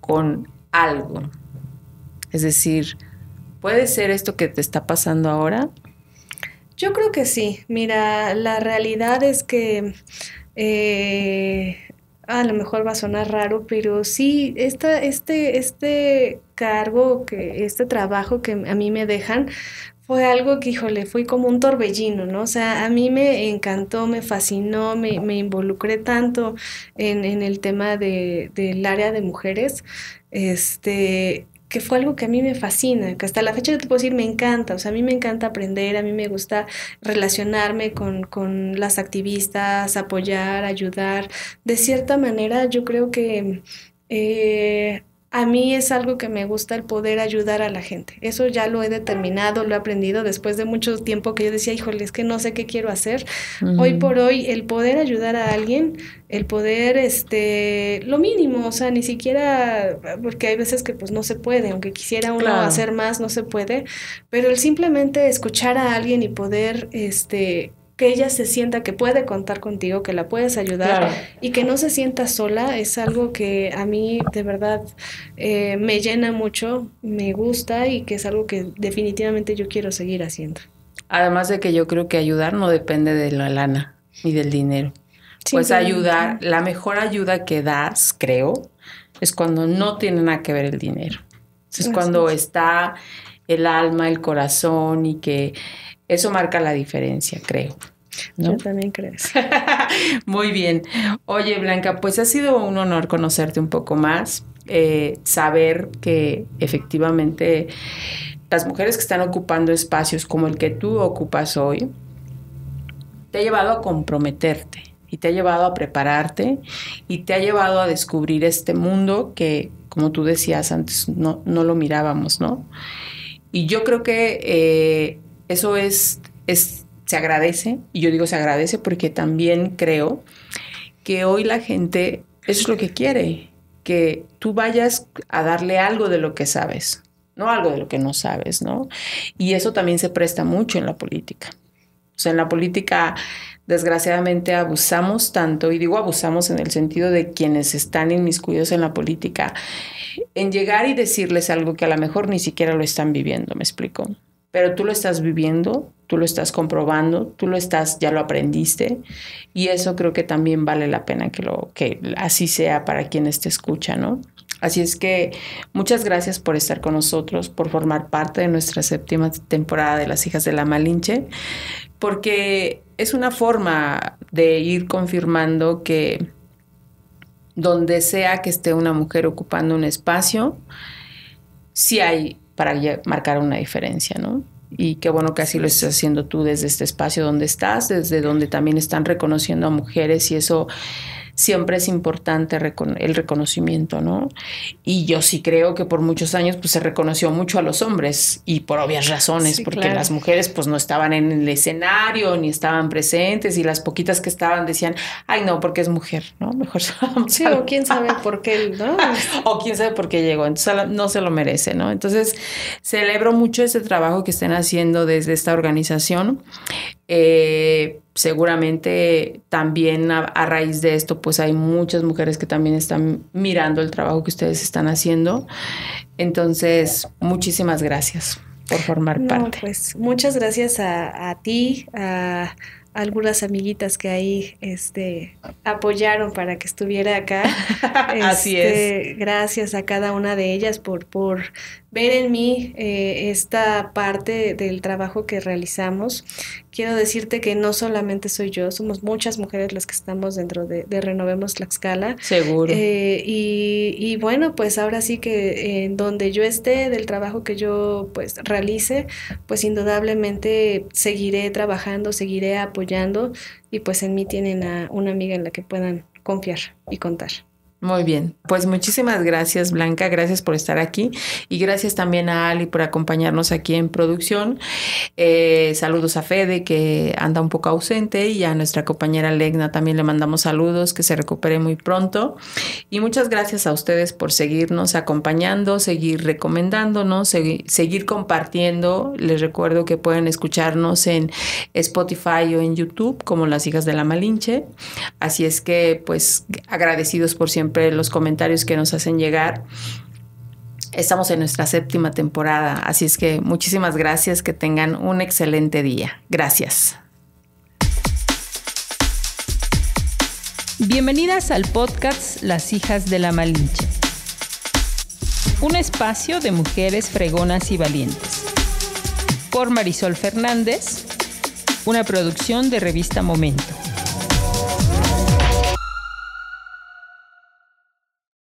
con algo. Es decir, ¿puede ser esto que te está pasando ahora? Yo creo que sí. Mira, la realidad es que eh, a lo mejor va a sonar raro, pero sí, esta, este, este cargo, que, este trabajo que a mí me dejan, fue algo que, híjole, fue como un torbellino, ¿no? O sea, a mí me encantó, me fascinó, me, me involucré tanto en, en el tema de, del área de mujeres, este, que fue algo que a mí me fascina, que hasta la fecha yo te puedo decir me encanta, o sea, a mí me encanta aprender, a mí me gusta relacionarme con, con las activistas, apoyar, ayudar. De cierta manera, yo creo que eh, a mí es algo que me gusta el poder ayudar a la gente. Eso ya lo he determinado, lo he aprendido después de mucho tiempo que yo decía, híjole, es que no sé qué quiero hacer. Hoy por hoy, el poder ayudar a alguien, el poder, este, lo mínimo, o sea, ni siquiera, porque hay veces que pues no se puede, aunque quisiera uno hacer más, no se puede, pero el simplemente escuchar a alguien y poder, este, que ella se sienta que puede contar contigo, que la puedes ayudar y que no se sienta sola, es algo que a mí de verdad eh, me llena mucho, me gusta y que es algo que definitivamente yo quiero seguir haciendo. Además de que yo creo que ayudar no depende de la lana ni del dinero. Pues ayudar, la mejor ayuda que das, creo, es cuando no tiene nada que ver el dinero. Es cuando está el alma, el corazón y que eso marca la diferencia, creo. Yo también creo. Muy bien. Oye, Blanca, pues ha sido un honor conocerte un poco más, eh, saber que efectivamente las mujeres que están ocupando espacios como el que tú ocupas hoy, te ha llevado a comprometerte y te ha llevado a prepararte y te ha llevado a descubrir este mundo que, como tú decías antes, no, no lo mirábamos, ¿no? Y yo creo que eh, eso es, es, se agradece, y yo digo se agradece porque también creo que hoy la gente, eso es lo que quiere, que tú vayas a darle algo de lo que sabes, no algo de lo que no sabes, ¿no? Y eso también se presta mucho en la política. O sea, en la política, desgraciadamente, abusamos tanto, y digo abusamos en el sentido de quienes están inmiscuidos en la política, en llegar y decirles algo que a lo mejor ni siquiera lo están viviendo, ¿me explico? Pero tú lo estás viviendo, tú lo estás comprobando, tú lo estás, ya lo aprendiste y eso creo que también vale la pena que lo que así sea para quienes te escuchan, ¿no? Así es que muchas gracias por estar con nosotros, por formar parte de nuestra séptima temporada de Las Hijas de la Malinche, porque es una forma de ir confirmando que donde sea que esté una mujer ocupando un espacio, sí hay para marcar una diferencia, ¿no? Y qué bueno que así lo estés haciendo tú desde este espacio donde estás, desde donde también están reconociendo a mujeres y eso siempre es importante el reconocimiento, ¿no? Y yo sí creo que por muchos años pues se reconoció mucho a los hombres y por obvias razones, porque las mujeres pues no estaban en el escenario ni estaban presentes y las poquitas que estaban decían, ay no, porque es mujer, ¿no? Mejor Sí, o quién sabe por qué, ¿no? o quién sabe por qué llegó, entonces no se lo merece, ¿no? Entonces celebro mucho ese trabajo que estén haciendo desde esta organización. Eh, seguramente también a, raíz de esto, pues hay muchas mujeres que también están mirando el trabajo que ustedes están haciendo. Entonces, muchísimas gracias por formar parte. Pues muchas gracias a, a ti, a algunas amiguitas que ahí este, apoyaron para que estuviera acá. Así es. Este, gracias a cada una de ellas por, por ver en mí eh, esta parte del trabajo que realizamos. Quiero decirte que no solamente soy yo, somos muchas mujeres las que estamos dentro de, Renovemos Tlaxcala. Seguro. Eh, y, y, bueno, pues ahora sí que en donde yo esté, del trabajo que yo pues realice, pues indudablemente seguiré trabajando, seguiré apoyando y pues en mí tienen a una amiga en la que puedan confiar y contar. Muy bien, pues muchísimas gracias Blanca, gracias por estar aquí y gracias también a Ali por acompañarnos aquí en producción. Eh, saludos a Fede que anda un poco ausente y a nuestra compañera Legna también le mandamos saludos, que se recupere muy pronto. Y muchas gracias a ustedes por seguirnos acompañando, seguir recomendándonos, seguir compartiendo. Les recuerdo que pueden escucharnos en Spotify o en YouTube como Las Hijas de la Malinche. Así es que pues agradecidos por los comentarios que nos hacen llegar. Estamos en nuestra séptima temporada, así es que muchísimas gracias, que tengan un excelente día. Gracias. Bienvenidas al podcast Las hijas de la Malinche. Un espacio de mujeres fregonas y valientes. Por Marisol Fernández, una producción de revista Momento.